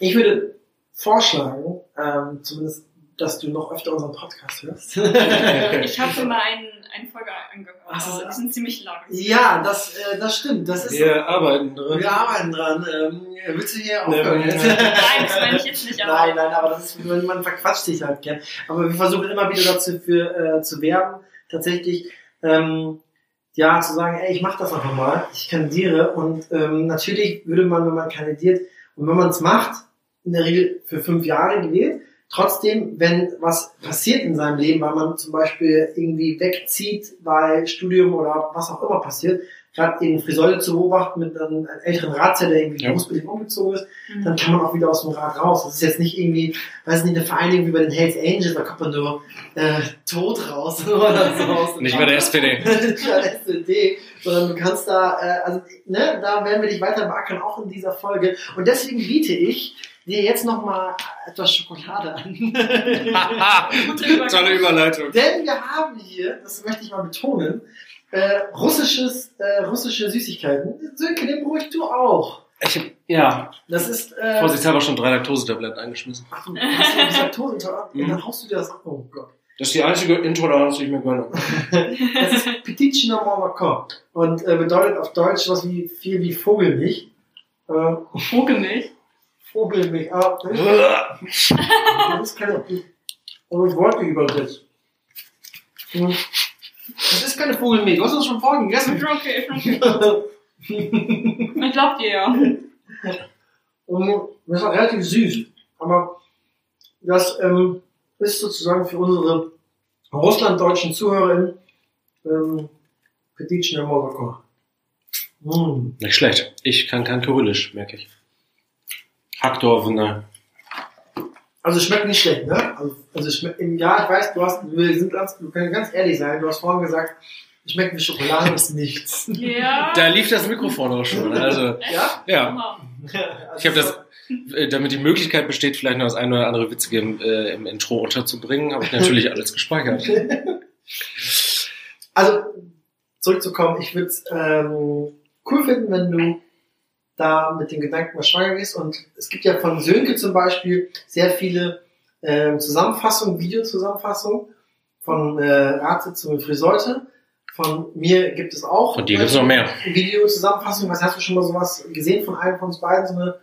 ich würde vorschlagen, ähm, zumindest, dass du noch öfter unseren Podcast hörst. *laughs* Ich habe immer einen, eine Folge angehört, Ach aber die sind ziemlich lang. ja, das, äh, das stimmt. Das ist, Wir arbeiten dran. wir arbeiten dran. Ähm, willst du hier aufhören nee. Nein, das meine ich jetzt nicht, aber Nein, nein, aber das ist, man man verquatscht sich halt gern. Aber wir versuchen immer wieder dazu für, äh, zu werben, tatsächlich, ähm, ja, zu sagen, ey, ich mach das einfach mal, ich kandidiere und ähm, natürlich würde man, wenn man kandidiert und wenn man es macht, in der Regel für fünf Jahre gewählt, trotzdem, wenn was passiert in seinem Leben, weil man zum Beispiel irgendwie wegzieht, weil Studium oder was auch immer passiert, gerade in Friseure zu beobachten mit einem älteren Ratsherr, der irgendwie Ja. berufsbedingt umgezogen ist, Mhm. dann kann man auch wieder aus dem Rad raus. Das ist jetzt nicht irgendwie, weiß nicht, eine Vereinigung wie bei den Hells Angels, da kommt man nur äh, tot raus *laughs* oder so. aus dem Nicht bei der SPD. *laughs* Nicht bei der SPD, sondern du kannst da, äh, also ne, da werden wir dich weiter beackern, auch in dieser Folge. Und deswegen biete ich dir jetzt nochmal etwas Schokolade an. *laughs* Tolle Überleitung. Denn wir haben hier, das möchte ich mal betonen, äh, russisches, äh, russische Süßigkeiten. Sönke, den bräuchst du auch. Ich hab, ja, Das ist, äh, vorsichtshalber schon drei Laktosetabletten eingeschmissen. Ach, du hast ja gesagt, Tosintolerant. *laughs* Mhm. Und dann haust du dir das ab. Oh Gott. Das ist die einzige Intoleranz, die ich mir gönne. *laughs* Das ist Petitschner Mormacor. Und äh, bedeutet auf Deutsch was wie viel wie Vogelmilch. Äh, Vogelmilch. Vogelmilch. Ah, das ist, *laughs* das ist keine. Oh, ich wollte übersetzt. Hm. Das ist keine Vogelmilch. Du hast uns schon vorhin gegessen. okay, okay. *laughs* Ich glaub dir ja. Und das ist auch relativ süß. Aber das ähm, ist sozusagen für unsere russlanddeutschen ZuhörerInnen ähm, Petitschner Mormacor. Mm. Nicht schlecht. Ich kann kein Kyrillisch, merke ich. Hackdorf, ne. Also es schmeckt nicht schlecht, ne? Also, also schmeckt, ja, ich weiß, du hast, wir sind ganz, wir können ganz ehrlich sein, du hast vorhin gesagt, es schmeckt wie Schokolade, ist nichts. Ja. Da lief das Mikrofon auch schon. Also, *laughs* Ja? ja. Ich habe das, äh, damit die Möglichkeit besteht, vielleicht noch das eine oder andere Witzige im, äh, im Intro unterzubringen, habe ich natürlich *laughs* alles gespeichert. Also, zurückzukommen, ich würde es ähm, cool finden, wenn du da mit den Gedanken mal schwanger gehst. Und es gibt ja von Sönke zum Beispiel sehr viele ähm, Zusammenfassungen, Videozusammenfassungen von äh, Ratssitzungen Friseute. Von mir gibt es auch. Von dir gibt's noch mehr. Videozusammenfassung. Was hast du schon mal sowas gesehen von einem von uns beiden? So eine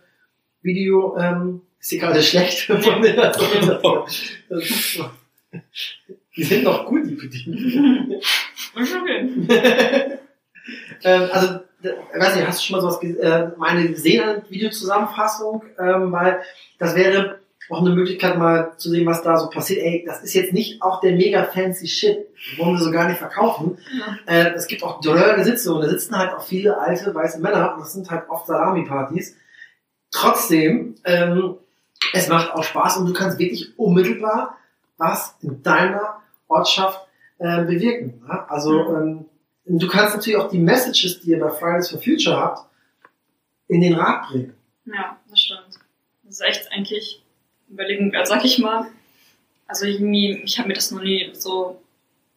Video, ähm, ist die gerade schlecht von der, *laughs* ist, Die sind noch gut, die Bedienungen. Okay. *laughs* ähm, also, weiß nicht, hast du schon mal sowas äh, meine gesehen an Videozusammenfassung? Ähm, weil das wäre auch eine Möglichkeit mal zu sehen, was da so passiert. Ey, das ist jetzt nicht auch der mega fancy Shit, wollen wir so gar nicht verkaufen. Ja. Äh, es gibt auch dröge Sitzungen, da sitzen halt auch viele alte weiße Männer und das sind halt oft Salami-Partys. Trotzdem, ähm, es macht auch Spaß und du kannst wirklich unmittelbar was in deiner Ortschaft äh, bewirken. Ne? Also ähm, du kannst natürlich auch die Messages, die ihr bei Fridays for Future habt, in den Rat bringen. Ja, das stimmt. Das ist echt eigentlich Überlegung, wert, sag ich mal. Also irgendwie, ich habe mir das noch nie so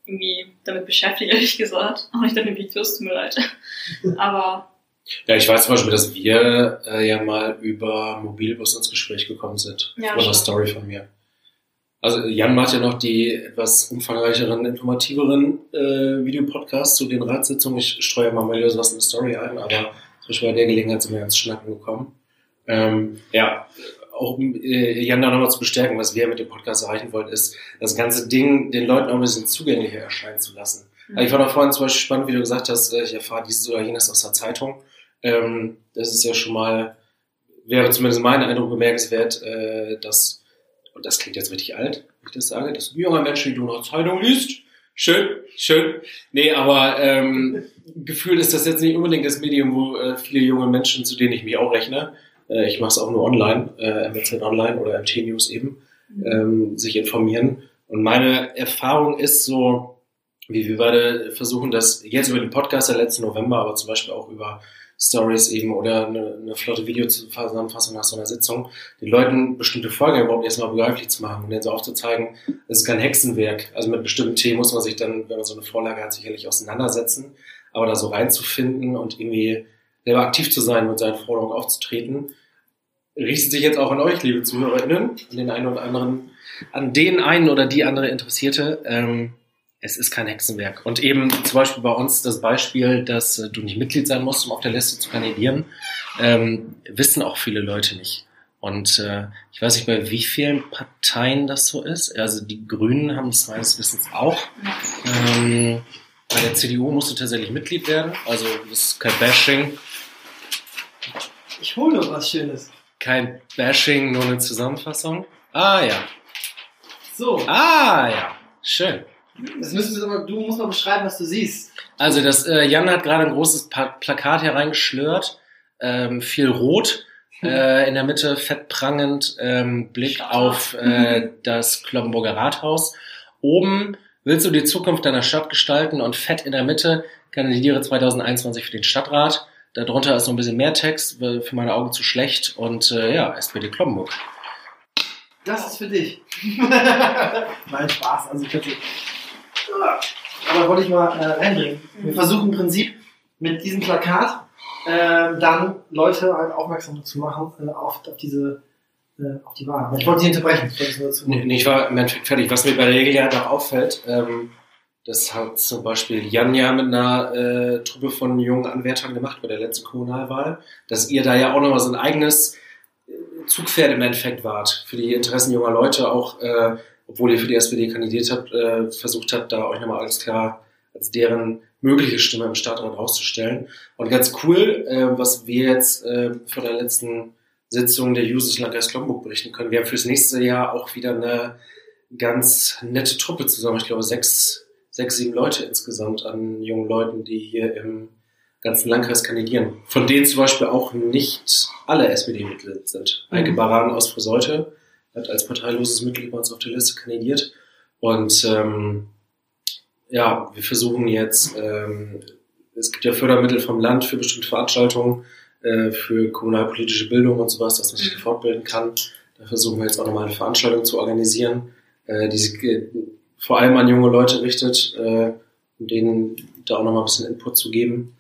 irgendwie damit beschäftigt, *laughs* ehrlich gesagt. Auch nicht deine Videos, tut mir leid. *laughs* Aber Ja, ich weiß zum Beispiel, dass wir äh, ja mal über Mobilbus ins Gespräch gekommen sind. Ja, von einer stimmt. Story von mir. Also Jan macht ja noch die etwas umfangreicheren, informativeren äh, Videopodcasts zu den Ratssitzungen. Ich streue mal mal was in der Story ein, aber zum Beispiel bei der Gelegenheit sind wir ganz schnacken gekommen. Ähm, ja, auch um äh, Jan da nochmal zu bestärken, was wir mit dem Podcast erreichen wollen, ist, das ganze Ding den Leuten auch ein bisschen zugänglicher erscheinen zu lassen. Also ich fand auch vorhin zum Beispiel spannend, wie du gesagt hast, äh, ich erfahre dieses oder jenes aus der Zeitung. Ähm, das ist ja schon mal, wäre zumindest mein Eindruck bemerkenswert, äh, dass, und das klingt jetzt richtig alt, wenn ich das sage, dass ein junger Mensch noch Zeitung liest. Schön, schön. Nee, aber ähm, gefühlt ist das jetzt nicht unbedingt das Medium, wo äh, viele junge Menschen, zu denen ich mich auch rechne, äh, ich mache es auch nur online, äh, MZ Online oder MT News eben, ähm, sich informieren. Und meine Erfahrung ist so, wie wir beide versuchen, das jetzt über den Podcast der letzten November, aber zum Beispiel auch über Stories eben oder eine, eine flotte Videozusammenfassung nach so einer Sitzung, den Leuten bestimmte Folgen überhaupt erstmal begreiflich zu machen und denen so aufzuzeigen, es ist kein Hexenwerk. Also mit bestimmten Themen muss man sich dann, wenn man so eine Vorlage hat, sicherlich auseinandersetzen, aber da so reinzufinden und irgendwie selber aktiv zu sein, mit seinen Forderungen aufzutreten. Richtet sich jetzt auch an euch, liebe ZuhörerInnen, an den einen oder anderen, an den einen oder die andere Interessierte. Ähm, es ist kein Hexenwerk. Und eben zum Beispiel bei uns das Beispiel, dass äh, du nicht Mitglied sein musst, um auf der Liste zu kandidieren, ähm, wissen auch viele Leute nicht. Und äh, ich weiß nicht, bei wie vielen Parteien das so ist. Also die Grünen haben es meines Wissens auch. Ähm, bei der CDU musst du tatsächlich Mitglied werden. Also das ist kein Bashing. Ich hole was Schönes. Kein Bashing, nur eine Zusammenfassung. Ah ja. So, Ah ja. Schön. Das müssen wir aber, du musst mal beschreiben, was du siehst. Also das äh, Jan hat gerade ein großes pa Plakat hereingeschlört, ähm, viel rot, äh, in der Mitte fett prangend, ähm, Blick Stadtrat. auf äh, das Kloppenburger Rathaus. Oben willst du die Zukunft deiner Stadt gestalten und fett in der Mitte kandidiere 2021 für den Stadtrat. Darunter ist noch ein bisschen mehr Text, für meine Augen zu schlecht und äh, ja, SPD Kloppenburg. Das ist für dich. *laughs* Nein, Spaß. Also ich hätte. Aber wollte ich mal äh, reinbringen. Wir versuchen im Prinzip mit diesem Plakat ähm, dann Leute halt aufmerksam zu machen äh, auf, auf diese äh, auf die Wahl. Ich wollte dich unterbrechen. Ich Nee, nee, ich war im Endeffekt fertig. Was mir bei der Regel ja noch auffällt, ähm, das hat zum Beispiel Jan ja mit einer äh, Truppe von jungen Anwärtern gemacht bei der letzten Kommunalwahl, dass ihr da ja auch nochmal so ein eigenes äh, Zugpferd im Endeffekt wart für die Interessen junger Leute, auch äh, obwohl ihr für die SPD kandidiert habt, äh, versucht habt, da euch nochmal alles klar als deren mögliche Stimme im Stadtrat rauszustellen. Und ganz cool, äh, was wir jetzt äh, von der letzten Sitzung der Jusos Landkreis Kloppenburg berichten können. Wir haben fürs nächste Jahr auch wieder eine ganz nette Truppe zusammen. Ich glaube, sechs, sechs, sieben Leute insgesamt an jungen Leuten, die hier im ganzen Landkreis kandidieren. Von denen zum Beispiel auch nicht alle SPD-Mitglieder sind. Mhm. Eike Baran aus Friseute hat als parteiloses Mitglied bei uns auf der Liste kandidiert. Und ähm, ja, wir versuchen jetzt, ähm, es gibt ja Fördermittel vom Land für bestimmte Veranstaltungen, äh, für kommunalpolitische Bildung und sowas, dass man sich Mhm. fortbilden kann. Da versuchen wir jetzt auch nochmal eine Veranstaltung zu organisieren, äh, die sich äh, vor allem an junge Leute richtet, äh, um denen da auch nochmal ein bisschen Input zu geben.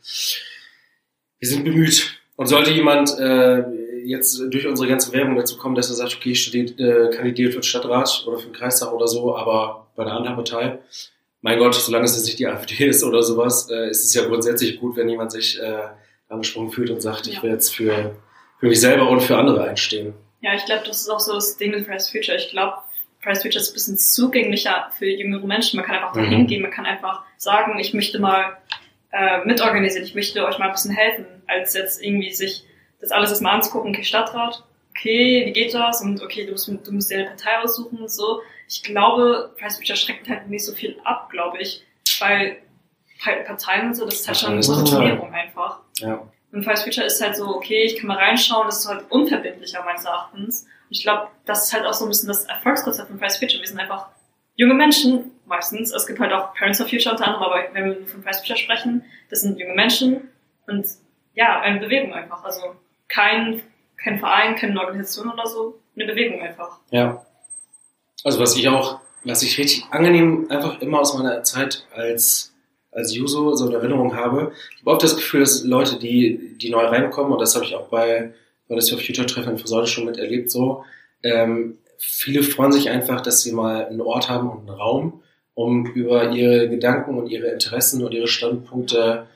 Wir sind bemüht. Und sollte jemand äh, jetzt durch unsere ganze Werbung dazu kommen, dass er sagt, okay, ich studiere, äh, kandidiere für den Stadtrat oder für den Kreistag oder so, aber bei einer anderen Partei, mein Gott, solange es jetzt nicht die AfD ist oder sowas, äh, ist es ja grundsätzlich gut, wenn jemand sich äh, angesprochen fühlt und sagt, ich Ja. will jetzt für, für mich selber und für andere einstehen. Ja, ich glaube, das ist auch so das Ding mit Fridays Future. Ich glaube, Fridays Future ist ein bisschen zugänglicher für jüngere Menschen. Man kann einfach da Mhm. hingehen, man kann einfach sagen, ich möchte mal äh, mitorganisieren, ich möchte euch mal ein bisschen helfen, als jetzt irgendwie sich das alles erstmal anzugucken, okay, Stadtrat, okay, wie geht das? Und okay, du musst, du musst dir eine Partei aussuchen und so. Ich glaube, Future schreckt halt nicht so viel ab, glaube ich, weil Pa- Parteien und so, das ist halt schon eine Positionierung einfach. Ja. Und for Future ist halt so, okay, ich kann mal reinschauen, das ist halt unverbindlicher meines Erachtens. Und ich glaube, das ist halt auch so ein bisschen das Erfolgskonzept von for Future. Wir sind einfach junge Menschen, meistens. Es gibt halt auch Parents for Future unter anderem, aber wenn wir von for Future sprechen, das sind junge Menschen und ja, eine Bewegung einfach. Also kein, kein Verein, keine Organisation oder so, eine Bewegung einfach. Ja. Also was ich auch, was ich richtig angenehm einfach immer aus meiner Zeit als, als Juso so in Erinnerung habe, ich habe oft das Gefühl, dass Leute, die, die neu reinkommen, und das habe ich auch bei, bei das for Future Treffen in Friseute schon miterlebt, so, ähm, viele freuen sich einfach, dass sie mal einen Ort haben und einen Raum, um über ihre Gedanken und ihre Interessen und ihre Standpunkte,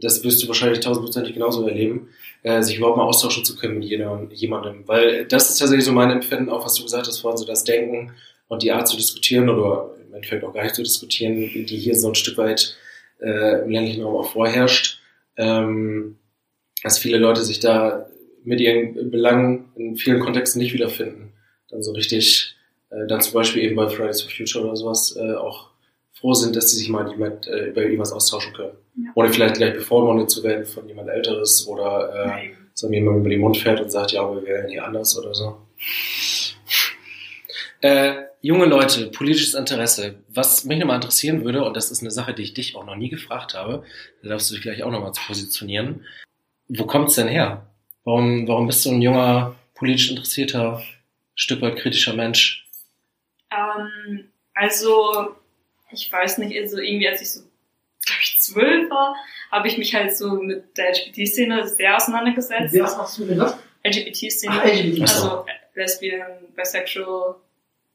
das wirst du wahrscheinlich tausendprozentig genauso erleben, äh, sich überhaupt mal austauschen zu können mit jedem, jemandem. Weil das ist tatsächlich so mein Empfinden, auch was du gesagt hast vorhin, so das Denken und die Art zu diskutieren oder im Endeffekt auch gar nicht zu diskutieren, die hier so ein Stück weit äh, im ländlichen Raum auch vorherrscht. Ähm, dass viele Leute sich da mit ihren Belangen in vielen Kontexten nicht wiederfinden. Dann so richtig, äh, dann zum Beispiel eben bei Fridays for Future oder sowas, äh, auch froh sind, dass sie sich mal jemand, äh, über irgendwas austauschen können. Ja. Ohne vielleicht gleich bevormundet zu werden von jemand Älteres oder äh, so jemand über den Mund fährt und sagt, ja, aber wir wählen hier anders oder so. Äh, junge Leute, politisches Interesse. Was mich nochmal interessieren würde, und das ist eine Sache, die ich dich auch noch nie gefragt habe, da darfst du dich gleich auch nochmal zu positionieren. Wo kommt's denn her? Warum, warum bist du ein junger, politisch interessierter, Stück weit kritischer Mensch? Ähm, also, ich weiß nicht, also irgendwie als ich so, glaube ich, zwölf war, habe ich mich halt so mit der LGBT-Szene sehr auseinandergesetzt. Was machst du mit was? LGBT-Szene. Ach, LGBT. Also Lesbian, Bisexual,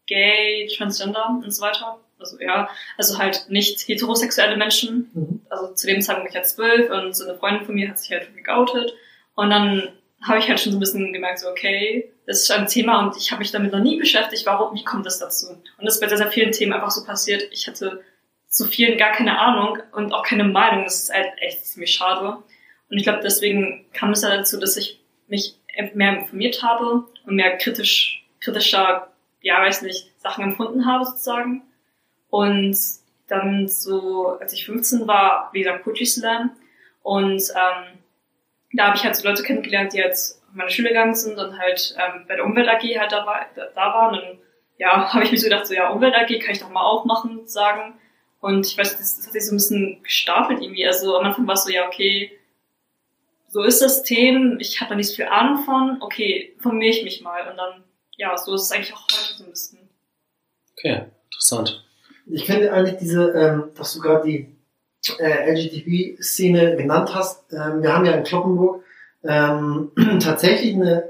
Gay, Transgender und so weiter. Also ja, also halt nicht heterosexuelle Menschen. Mhm. Also zu dem Zeitpunkt war ich halt zwölf und so eine Freundin von mir hat sich halt geoutet. Und dann habe ich halt schon so ein bisschen gemerkt, so okay, das ist ein Thema und ich habe mich damit noch nie beschäftigt, warum, wie kommt das dazu? Und das ist bei sehr, sehr vielen Themen einfach so passiert. Ich hatte zu vielen gar keine Ahnung und auch keine Meinung. Das ist halt echt ziemlich schade. Und ich glaube, deswegen kam es ja dazu, dass ich mich mehr informiert habe und mehr kritisch, kritischer, ja, weiß nicht, Sachen empfunden habe sozusagen. Und dann so, als ich 15 war, wie gesagt, Poetry Slam. Und ähm, da habe ich halt so Leute kennengelernt, die jetzt auf meine Schule gegangen sind und halt ähm, bei der Umwelt AG halt da, war, da, waren. Und ja, *laughs* habe ich mir so gedacht, so ja, Umwelt AG kann ich doch mal auch machen, sagen. Und ich weiß, das, das hat sich so ein bisschen gestapelt irgendwie. Also am Anfang war es so, ja, okay, so ist das Thema, ich habe da nicht so viel Ahnung von, okay, informiere ich mich mal. Und dann, ja, so ist es eigentlich auch heute so ein bisschen. Okay, interessant. Ich finde eigentlich diese, ähm, dass du gerade die äh, LGBT-Szene genannt hast. Ähm, wir haben ja in Kloppenburg ähm, *clears throat* tatsächlich eine,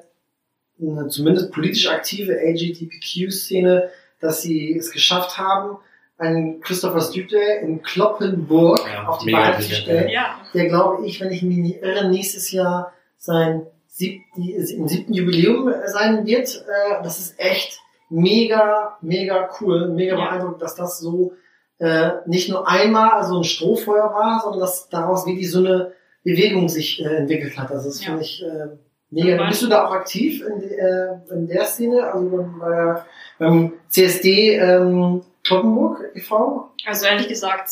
eine zumindest politisch aktive LGBTQ-Szene, dass sie es geschafft haben, einen Christopher Day in Kloppenburg Ja, auf die Beine zu stellen. Ja, Der glaube ich, wenn ich mich nicht irre, nächstes Jahr sein sieb, die, im siebten Jubiläum sein wird. Äh, das ist echt mega, mega cool, mega Ja. beeindruckend, dass das so äh, nicht nur einmal so ein Strohfeuer war, sondern dass daraus wirklich so eine Bewegung sich äh, entwickelt hat. Also das Ja. finde ich äh, mega. Bist du da auch aktiv in, äh, in der Szene, also beim, äh, beim CSD ähm, Kloppenburg e.V.? also ehrlich gesagt,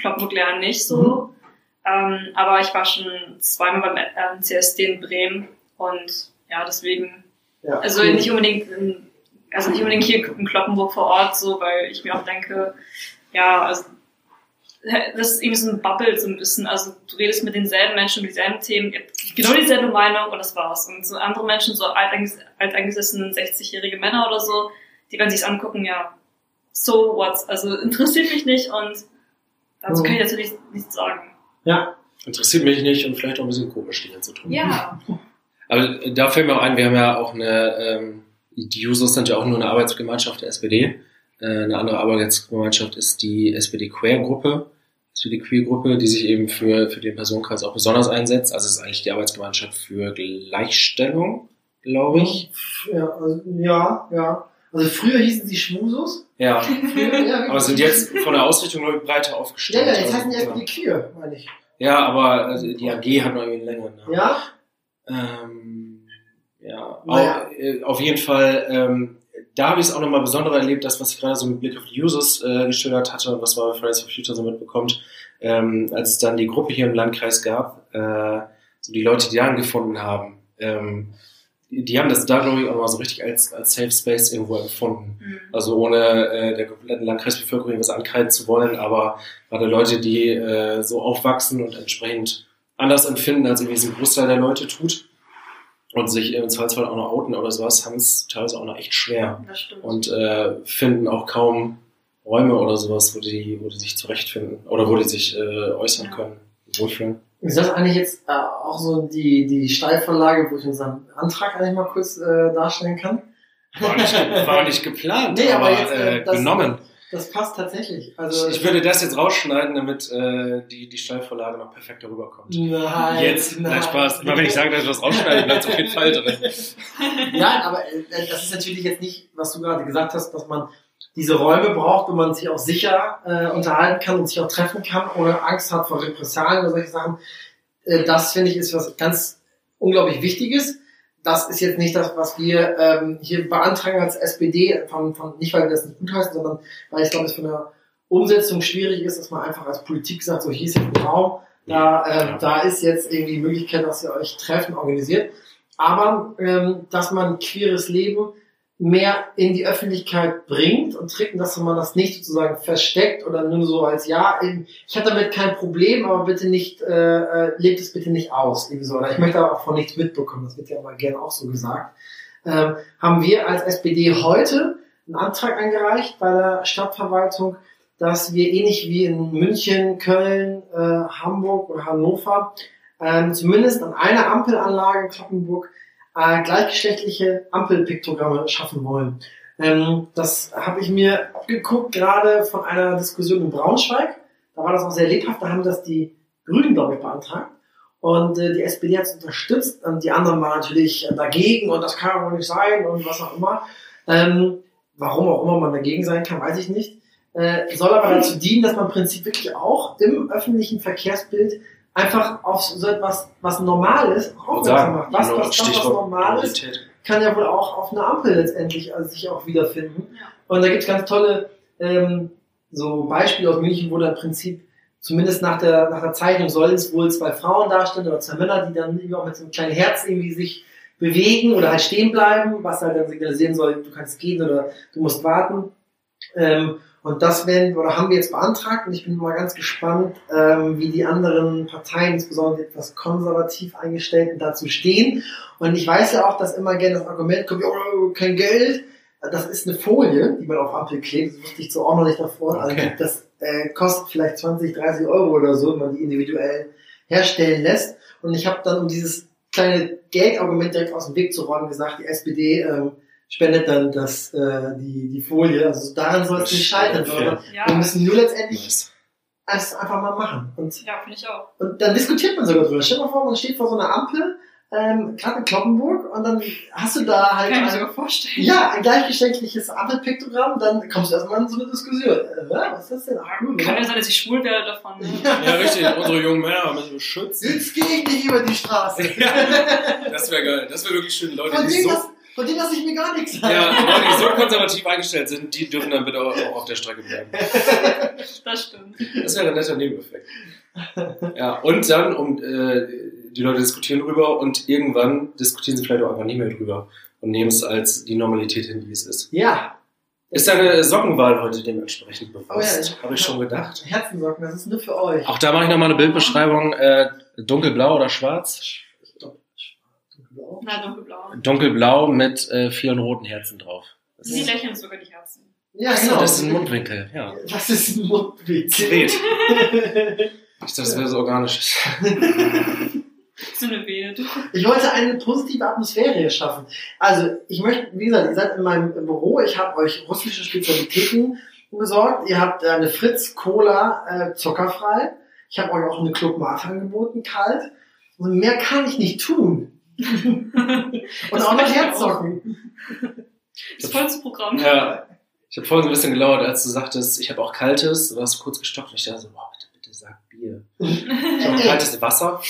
Kloppenburg lernen nicht so. Ähm, aber ich war schon zweimal beim ähm, CSD in Bremen und ja, deswegen, Ja, also cool. nicht unbedingt in, also nicht unbedingt hier in Kloppenburg vor Ort so, weil ich mir auch denke, ja, also das ist eben so ein Bubble so ein bisschen. Also du redest mit denselben Menschen über dieselben Themen, ihr habt genau dieselbe Meinung und das war's. Und so andere Menschen, so alteinges- alteingesessene 60-jährige Männer oder so, die werden sich's angucken, ja, so what? Also interessiert mich nicht und dazu Mhm. kann ich natürlich nichts sagen. Ja, Interessiert mich nicht und vielleicht auch ein bisschen komisch, die hier zu tun. Ja, *laughs* Aber äh, da fällt mir auch ein, wir haben ja auch eine, ähm, die Jusos sind ja auch nur eine Arbeitsgemeinschaft der SPD. Äh, eine andere Arbeitsgemeinschaft ist die SPD Queer Gruppe, SPD Queer Gruppe, die sich eben für, für den Personenkreis auch besonders einsetzt. Also es ist eigentlich die Arbeitsgemeinschaft für Gleichstellung, glaube ich. Ja, also, ja, ja. Also früher hießen sie Schmusos. Ja. Früher, *laughs* ja, *laughs* Aber sind jetzt von der Ausrichtung ich, breiter Ja, aufgestellt. ja, jetzt Also, heißen die SPD Queer, meine ich. ja, aber also, die AG hat noch irgendwie einen längeren Namen. Ja? Ähm, ja, Naja. auch, äh, auf jeden Fall, ähm, da habe ich es auch nochmal besonderer erlebt, das, was ich gerade so mit Blick auf die Users äh, geschildert hatte und was man bei Fridays for Future so mitbekommt, ähm, als es dann die Gruppe hier im Landkreis gab, äh, so die Leute, die daran gefunden haben, ähm, die, die haben das da, glaube ich, auch mal so richtig als, als Safe Space irgendwo empfunden. Mhm. Also ohne äh, der kompletten Landkreisbevölkerung was ankreiden zu wollen, aber gerade Leute, die äh, so aufwachsen und entsprechend anders empfinden, als irgendwie es ein Großteil der Leute tut und sich im Zweifelsfall auch noch outen oder sowas, haben es teilweise auch noch echt schwer das stimmt. und äh, finden auch kaum Räume oder sowas, wo die, wo die sich zurechtfinden oder wo die sich äh, äußern Ja. können, wohlfühlen. Ist das eigentlich jetzt äh, auch so die, die Steilvorlage, wo ich unseren Antrag eigentlich mal kurz äh, darstellen kann? War nicht, war nicht geplant, *laughs* Nee, aber aber, jetzt, äh, äh, das- genommen. Das passt tatsächlich. Also, Ich, würde das jetzt rausschneiden, damit äh, die, die Steilvorlage noch perfekt darüber kommt. Nein, Jetzt, nein, Spaß. Immer wenn ich sage, dass ich was rausschneide, bleibt es auf jeden Fall drin. *laughs* Nein, aber äh, das ist natürlich jetzt nicht, was du gerade gesagt hast, dass man diese Räume braucht, wo man sich auch sicher äh, unterhalten kann und sich auch treffen kann, ohne Angst hat vor Repressalien oder solche Sachen. Äh, das finde ich ist was ganz unglaublich Wichtiges. Das ist jetzt nicht das, was wir ähm, hier beantragen als SPD, von, von, nicht weil wir das nicht gutheißen, sondern weil ich glaube, es von der Umsetzung schwierig ist, dass man einfach als Politik sagt, so hier ist jetzt ein Raum, da, äh, Ja. da ist jetzt irgendwie die Möglichkeit, dass ihr euch Treffen organisiert. Aber ähm, dass man queeres Leben mehr in die Öffentlichkeit bringt und und dass man das nicht sozusagen versteckt oder nur so als ja, ich habe damit kein Problem, aber bitte nicht, äh, äh, lebt es bitte nicht aus. Irgendwie so. Oder ich möchte auch von nichts mitbekommen, das wird ja mal gerne auch so gesagt. Ähm, haben wir als SPD heute einen Antrag eingereicht bei der Stadtverwaltung, dass wir ähnlich wie in München, Köln, äh, Hamburg oder Hannover ähm, zumindest an einer Ampelanlage in Kloppenburg äh, gleichgeschlechtliche Ampelpiktogramme schaffen wollen. Ähm, das habe ich mir abgeguckt, gerade von einer Diskussion in Braunschweig. Da war das auch sehr lebhaft. Da haben das die Grünen, glaube ich, beantragt. Und äh, die SPD hat es unterstützt und die anderen waren natürlich dagegen und das kann wohl nicht sein und was auch immer. Ähm, warum auch immer man dagegen sein kann, weiß ich nicht. Äh, soll aber dazu dienen, dass man im Prinzip wirklich auch im öffentlichen Verkehrsbild einfach auf so etwas, was normal ist, aufmerksam macht. Was, was, was, was normal ist, kann ja wohl auch auf einer Ampel letztendlich also sich auch wiederfinden. Ja. Und da gibt's ganz tolle ähm, so Beispiele aus München, wo da im Prinzip zumindest nach der, nach der Zeichnung sollen es wohl zwei Frauen darstellen oder zwei Männer, die dann irgendwie auch mit so einem kleinen Herz irgendwie sich bewegen oder halt stehen bleiben, was halt dann signalisieren soll, du kannst gehen oder du musst warten. Ähm, und das werden, oder haben wir jetzt beantragt und ich bin mal ganz gespannt, ähm, wie die anderen Parteien, insbesondere die etwas konservativ eingestellten, dazu stehen. Und ich weiß ja auch, dass immer gerne das Argument kommt, oh, kein Geld. Das ist eine Folie, die man auf Ampel klebt. Das wusste ich so auch noch nicht davor. Also Okay. das äh, kostet vielleicht 20, 30 Euro oder so, wenn man die individuell herstellen lässt. Und ich habe dann, um dieses kleine Geldargument direkt aus dem Weg zu räumen, gesagt, die SPD ähm, spendet dann das, äh, die, die Folie. Also daran soll es nicht scheitern, sondern wir Ja, müssen nur letztendlich Nice. es einfach mal machen. Und, ja finde ich auch. und dann diskutiert man sogar drüber. Stell dir mal vor, man steht vor so einer Ampel, ähm, gerade in Kloppenburg, und dann hast du da halt Kann ich mir sogar vorstellen. ja, ein gleichgeschlechtliches Ampelpiktogramm, dann kommst du erstmal in so eine Diskussion. Äh, was ist das denn? Ah, gut, Kann ja ja. sein, dass ich schwul werde davon. Ne? Ja, richtig. Unsere jungen Männer müssen wir schützen. Jetzt gehe ich nicht über die Straße. *laughs* Das wäre geil. Das wäre wirklich schön. Leute, Von die so, lass, von denen lasse ich mir gar nichts sagen. ja, Leute, die so konservativ eingestellt sind, die dürfen dann bitte auch auch auf der Strecke bleiben. *laughs* Das stimmt. Das wäre ein netter Nebeneffekt. Ja, und dann, um, äh, die Leute diskutieren drüber und irgendwann diskutieren sie vielleicht auch einfach nicht mehr drüber und nehmen es als die Normalität hin, die es ist. Ja. Ist deine Sockenwahl heute dementsprechend bewusst? Oh ja, ich- Habe ich schon gedacht. Herzensocken, das ist nur für euch. Auch da mache ich nochmal eine Bildbeschreibung. Äh, dunkelblau oder schwarz? Dunkelblau. Na, dunkelblau. Dunkelblau mit äh, vielen roten Herzen drauf. Das Sie ist, lächeln sogar die Herzen. Ja, Achso, genau. das ist ein Mundwinkel, ja. Was ist ein Mundwinkel? Quet. *laughs* Ich dachte, das wäre so organisch. So eine Bild. Ich wollte eine positive Atmosphäre hier schaffen. Also, ich möchte, wie gesagt, ihr seid in meinem Büro, ich habe euch russische Spezialitäten besorgt. Ihr habt eine Fritz Cola äh, zuckerfrei. Ich habe euch auch eine Club Mate angeboten, kalt. Und mehr kann ich nicht tun. *laughs* Und Das auch noch. Herzsocken. Das vollste Programm. Ja. Ich habe vorhin so ein bisschen gelauert, als du sagtest, ich habe auch kaltes. Du hast kurz gestockt und ich dachte so, boah, bitte, bitte sag Bier. Ich habe *laughs* kaltes Wasser.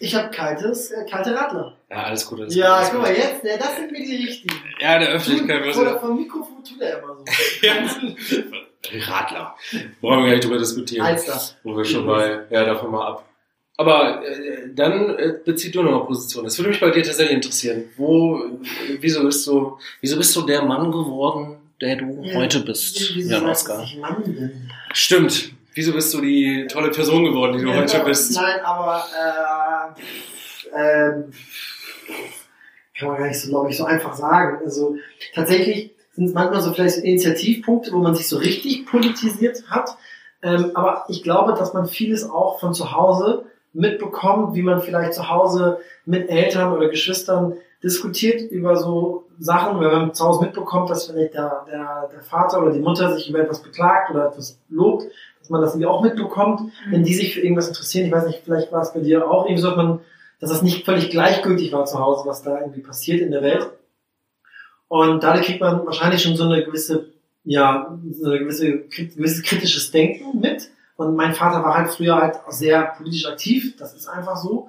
ich habe kaltes, äh, kalte Radler. Ja, alles gut. Alles Ja, gut, alles guck mal, gut. jetzt, ne, das sind mir die richtigen. Ja, der Öffentlichkeit Oder ja. vom Mikrofon tut er immer so. *laughs* ja. Radler. Wollen wir gar nicht drüber diskutieren. Alster. Wo wir schon bei, ja, davon mal ab. Aber äh, dann äh, bezieh du nochmal Position. Das würde mich bei dir tatsächlich interessieren. Wo, äh, wieso bist du, wieso bist du der Mann geworden, der du Ja, heute bist, Wie- Wieso Oskar? dass ich Mann bin? Stimmt. Wieso bist du die tolle Person geworden, die du heute Ja, bist? Nein, aber äh, ähm, kann man gar nicht so, glaube ich, so einfach sagen. Also tatsächlich sind es manchmal so vielleicht Initiativpunkte, wo man sich so richtig politisiert hat. Ähm, aber ich glaube, dass man vieles auch von zu Hause mitbekommt, wie man vielleicht zu Hause mit Eltern oder Geschwistern diskutiert über so Sachen, wenn man zu Hause mitbekommt, dass vielleicht der, der, der Vater oder die Mutter sich über etwas beklagt oder etwas lobt, dass man das irgendwie auch mitbekommt, wenn die sich für irgendwas interessieren. Ich weiß nicht, vielleicht war es bei dir auch irgendwie so, dass man, dass das nicht völlig gleichgültig war zu Hause, was da irgendwie passiert in der Welt. Und dadurch kriegt man wahrscheinlich schon so eine gewisse, ja, so eine gewisse, gewisses kritisches Denken mit. Und mein Vater war halt früher halt auch sehr politisch aktiv, das ist einfach so.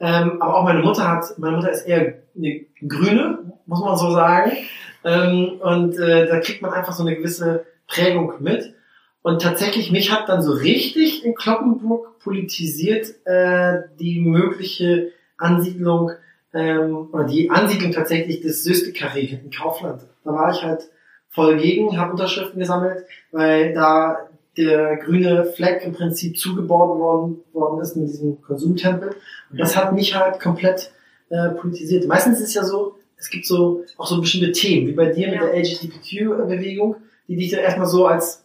Ähm, aber auch meine Mutter hat, meine Mutter ist eher eine Grüne, muss man so sagen. Ähm, und äh, da kriegt man einfach so eine gewisse Prägung mit. Und tatsächlich, mich hat dann so richtig in Kloppenburg politisiert äh, die mögliche Ansiedlung ähm, oder die Ansiedlung tatsächlich des Söste-Karree in Kaufland. Da war ich halt voll gegen, habe Unterschriften gesammelt, weil da der grüne Fleck im Prinzip zugebaut worden, worden ist mit diesem Konsumtempel. Und das hat mich halt komplett äh, politisiert. Meistens ist es ja so, es gibt so auch so bestimmte Themen, wie bei dir mit Ja. der LGBTQ-Bewegung, die dich dann erstmal so als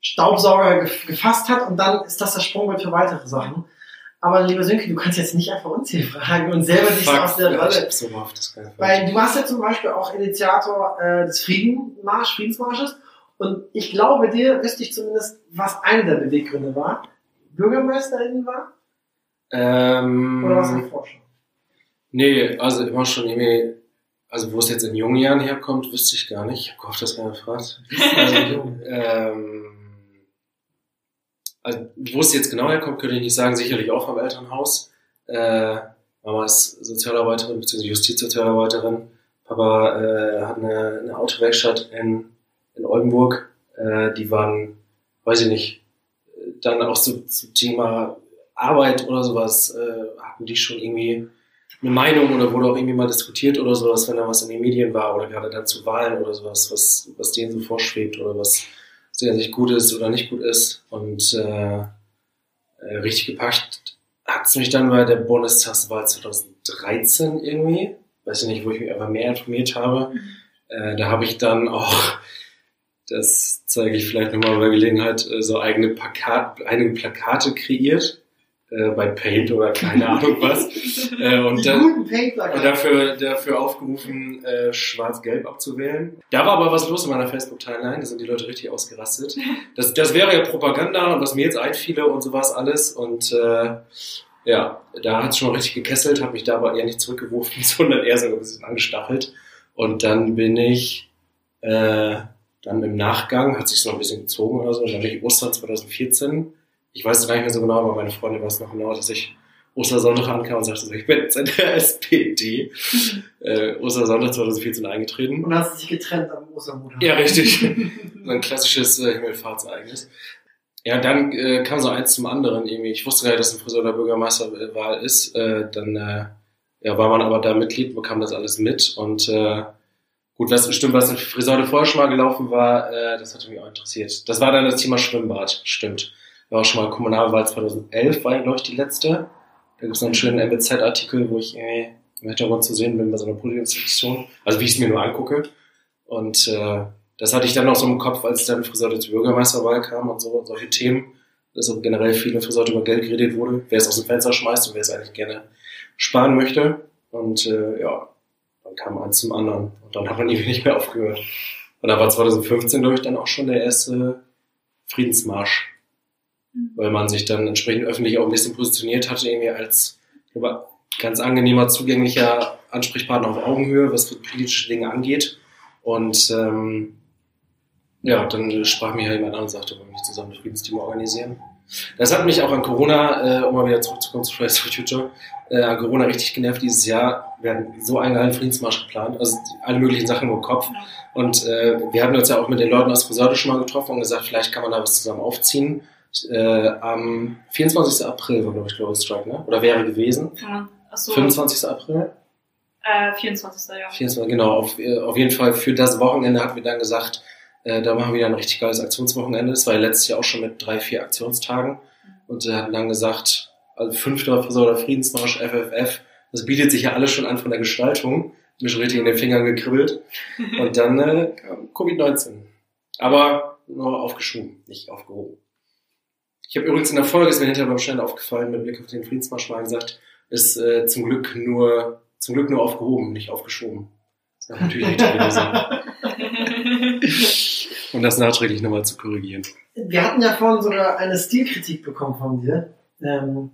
Staubsauger gef gefasst hat und dann ist das das Sprungbrett für weitere Sachen. Aber lieber Sönke, du kannst jetzt nicht einfach uns hier fragen und selber dich aus der ja, Rolle. hab so Weil du warst ja zum Beispiel auch Initiator äh, des Friedenmarsch, Friedensmarsches. Und ich glaube dir, wüsste ich zumindest, was eine der Beweggründe war. Bürgermeisterin war? ähm, Oder was ein Forscher? Nee, also immer schon irgendwie, also wo es jetzt in jungen Jahren herkommt, wüsste ich gar nicht. Ich hab gehofft, dass keiner fragt. *laughs* ähm, also wo es jetzt genau herkommt, könnte ich nicht sagen. Sicherlich auch vom Elternhaus. Äh, Mama ist Sozialarbeiterin bzw. Justizsozialarbeiterin. Papa äh, hat eine, eine Autowerkstatt in, in Oldenburg. Äh, die waren, weiß ich nicht, dann auch so zum Thema Arbeit oder sowas, äh, hatten die schon irgendwie eine Meinung oder wurde auch irgendwie mal diskutiert oder sowas, wenn da was in den Medien war oder gerade dann zu Wahlen oder sowas, was, was denen so vorschwebt oder was sehr sich gut ist oder nicht gut ist. Und äh, äh, richtig gepackt hat's mich dann bei der Bundestagswahl 2013 irgendwie. Weiß ich nicht, wo ich mich einfach mehr informiert habe. Äh, da habe ich dann auch, das zeige ich vielleicht nochmal bei Gelegenheit, äh, so eigene Plakat, einige Plakate kreiert. Äh, bei Paint oder keine Ahnung was. *laughs* Äh, und dann, und dafür, dafür aufgerufen, äh, schwarz-gelb abzuwählen. Da war aber was los in meiner Facebook-Timeline, da sind die Leute richtig ausgerastet. *laughs* Das, das wäre ja Propaganda und was mir jetzt einfiele und sowas alles. Und äh, ja, da hat es schon richtig gekesselt, habe mich da aber eher nicht zurückgeworfen, *laughs* sondern eher so ein bisschen angestachelt. Und dann bin ich äh, dann im Nachgang, hat sich noch ein bisschen gezogen oder so, und dann ich Ostern 2014. Ich weiß es gar nicht mehr so genau, aber meine Freundin weiß noch genau, dass ich Ostersonntag ankam und sagte so, ich bin jetzt in der *laughs* SPD. Äh, Ostersonntag 2014 eingetreten. Und hast dich getrennt am Ostermontag. Ja, richtig. *laughs* so ein klassisches äh, Himmelfahrtsereignis. Ja, dann äh, kam so eins zum anderen irgendwie. Ich wusste gar nicht, dass ein Friseur der Bürgermeisterwahl ist. Äh, dann äh, ja, war man aber da Mitglied, bekam das alles mit. Und äh, gut, was stimmt, was in Friseur vorher schon mal gelaufen war, äh, das hatte mich auch interessiert. Das war dann das Thema Schwimmbad, stimmt. War auch schon mal Kommunalwahl 2011, war glaube ich, die letzte. Da gibt es einen schönen MBZ-Artikel, wo ich irgendwie im Hintergrund zu sehen bin bei so einer Podiumsdiskussion. Also wie ich es mir nur angucke. Und äh, das hatte ich dann noch so im Kopf, als dann Friseute zur Bürgermeisterwahl kam und so und solche Themen. Dass auch generell viel in Friseute über Geld geredet wurde, wer es aus dem Fenster schmeißt und wer es eigentlich gerne sparen möchte. Und äh, ja, dann kam eins zum anderen. Dann hat man irgendwie nicht mehr aufgehört. Und dann war 2015, glaube ich, dann auch schon der erste Friedensmarsch. Weil man sich dann entsprechend öffentlich auch ein bisschen positioniert hatte, irgendwie als glaube, ganz angenehmer, zugänglicher Ansprechpartner auf Augenhöhe, was politische Dinge angeht. Und ähm, ja, dann sprach mir ja jemand an und sagte, wollen wir nicht zusammen das Friedensteam organisieren. Das hat mich auch an Corona, äh, um mal wieder zurückzukommen zu Fridays for Future, äh, an Corona richtig genervt dieses Jahr. Wir hatten so einen geilen Friedensmarsch geplant, also alle möglichen Sachen im Kopf. Und äh, wir hatten uns ja auch mit den Leuten aus Friseute schon mal getroffen und gesagt, vielleicht kann man da was zusammen aufziehen. Äh, am 24. April war, glaube ich, Global Strike, ne? Oder wäre gewesen. Ja. Achso, 25. April? äh, 24. Ja. 24, genau. Auf, äh, auf jeden Fall für das Wochenende hatten wir dann gesagt, äh, da machen wir wieder ein richtig geiles Aktionswochenende. Das war ja letztes Jahr auch schon mit drei, vier Aktionstagen. Und äh, hatten dann gesagt, also fünfter Friseur oder Friedensmarsch, FFF, das bietet sich ja alles schon an von der Gestaltung. Mir schon richtig in den Fingern gekribbelt. *laughs* Und dann äh, kam Covid-19. Aber nur aufgeschoben, nicht aufgehoben. Ich habe übrigens in der Folge, ist mir hinterher beim Stellen aufgefallen, mit Blick auf den Friedensmarsch mal gesagt, ist äh, zum Glück nur zum Glück nur aufgehoben, nicht aufgeschoben. Das war natürlich *laughs* richtig gewesen. *laughs* *laughs* Um das nachträglich nochmal zu korrigieren. Wir hatten ja vorhin sogar eine Stilkritik bekommen von dir. Ähm,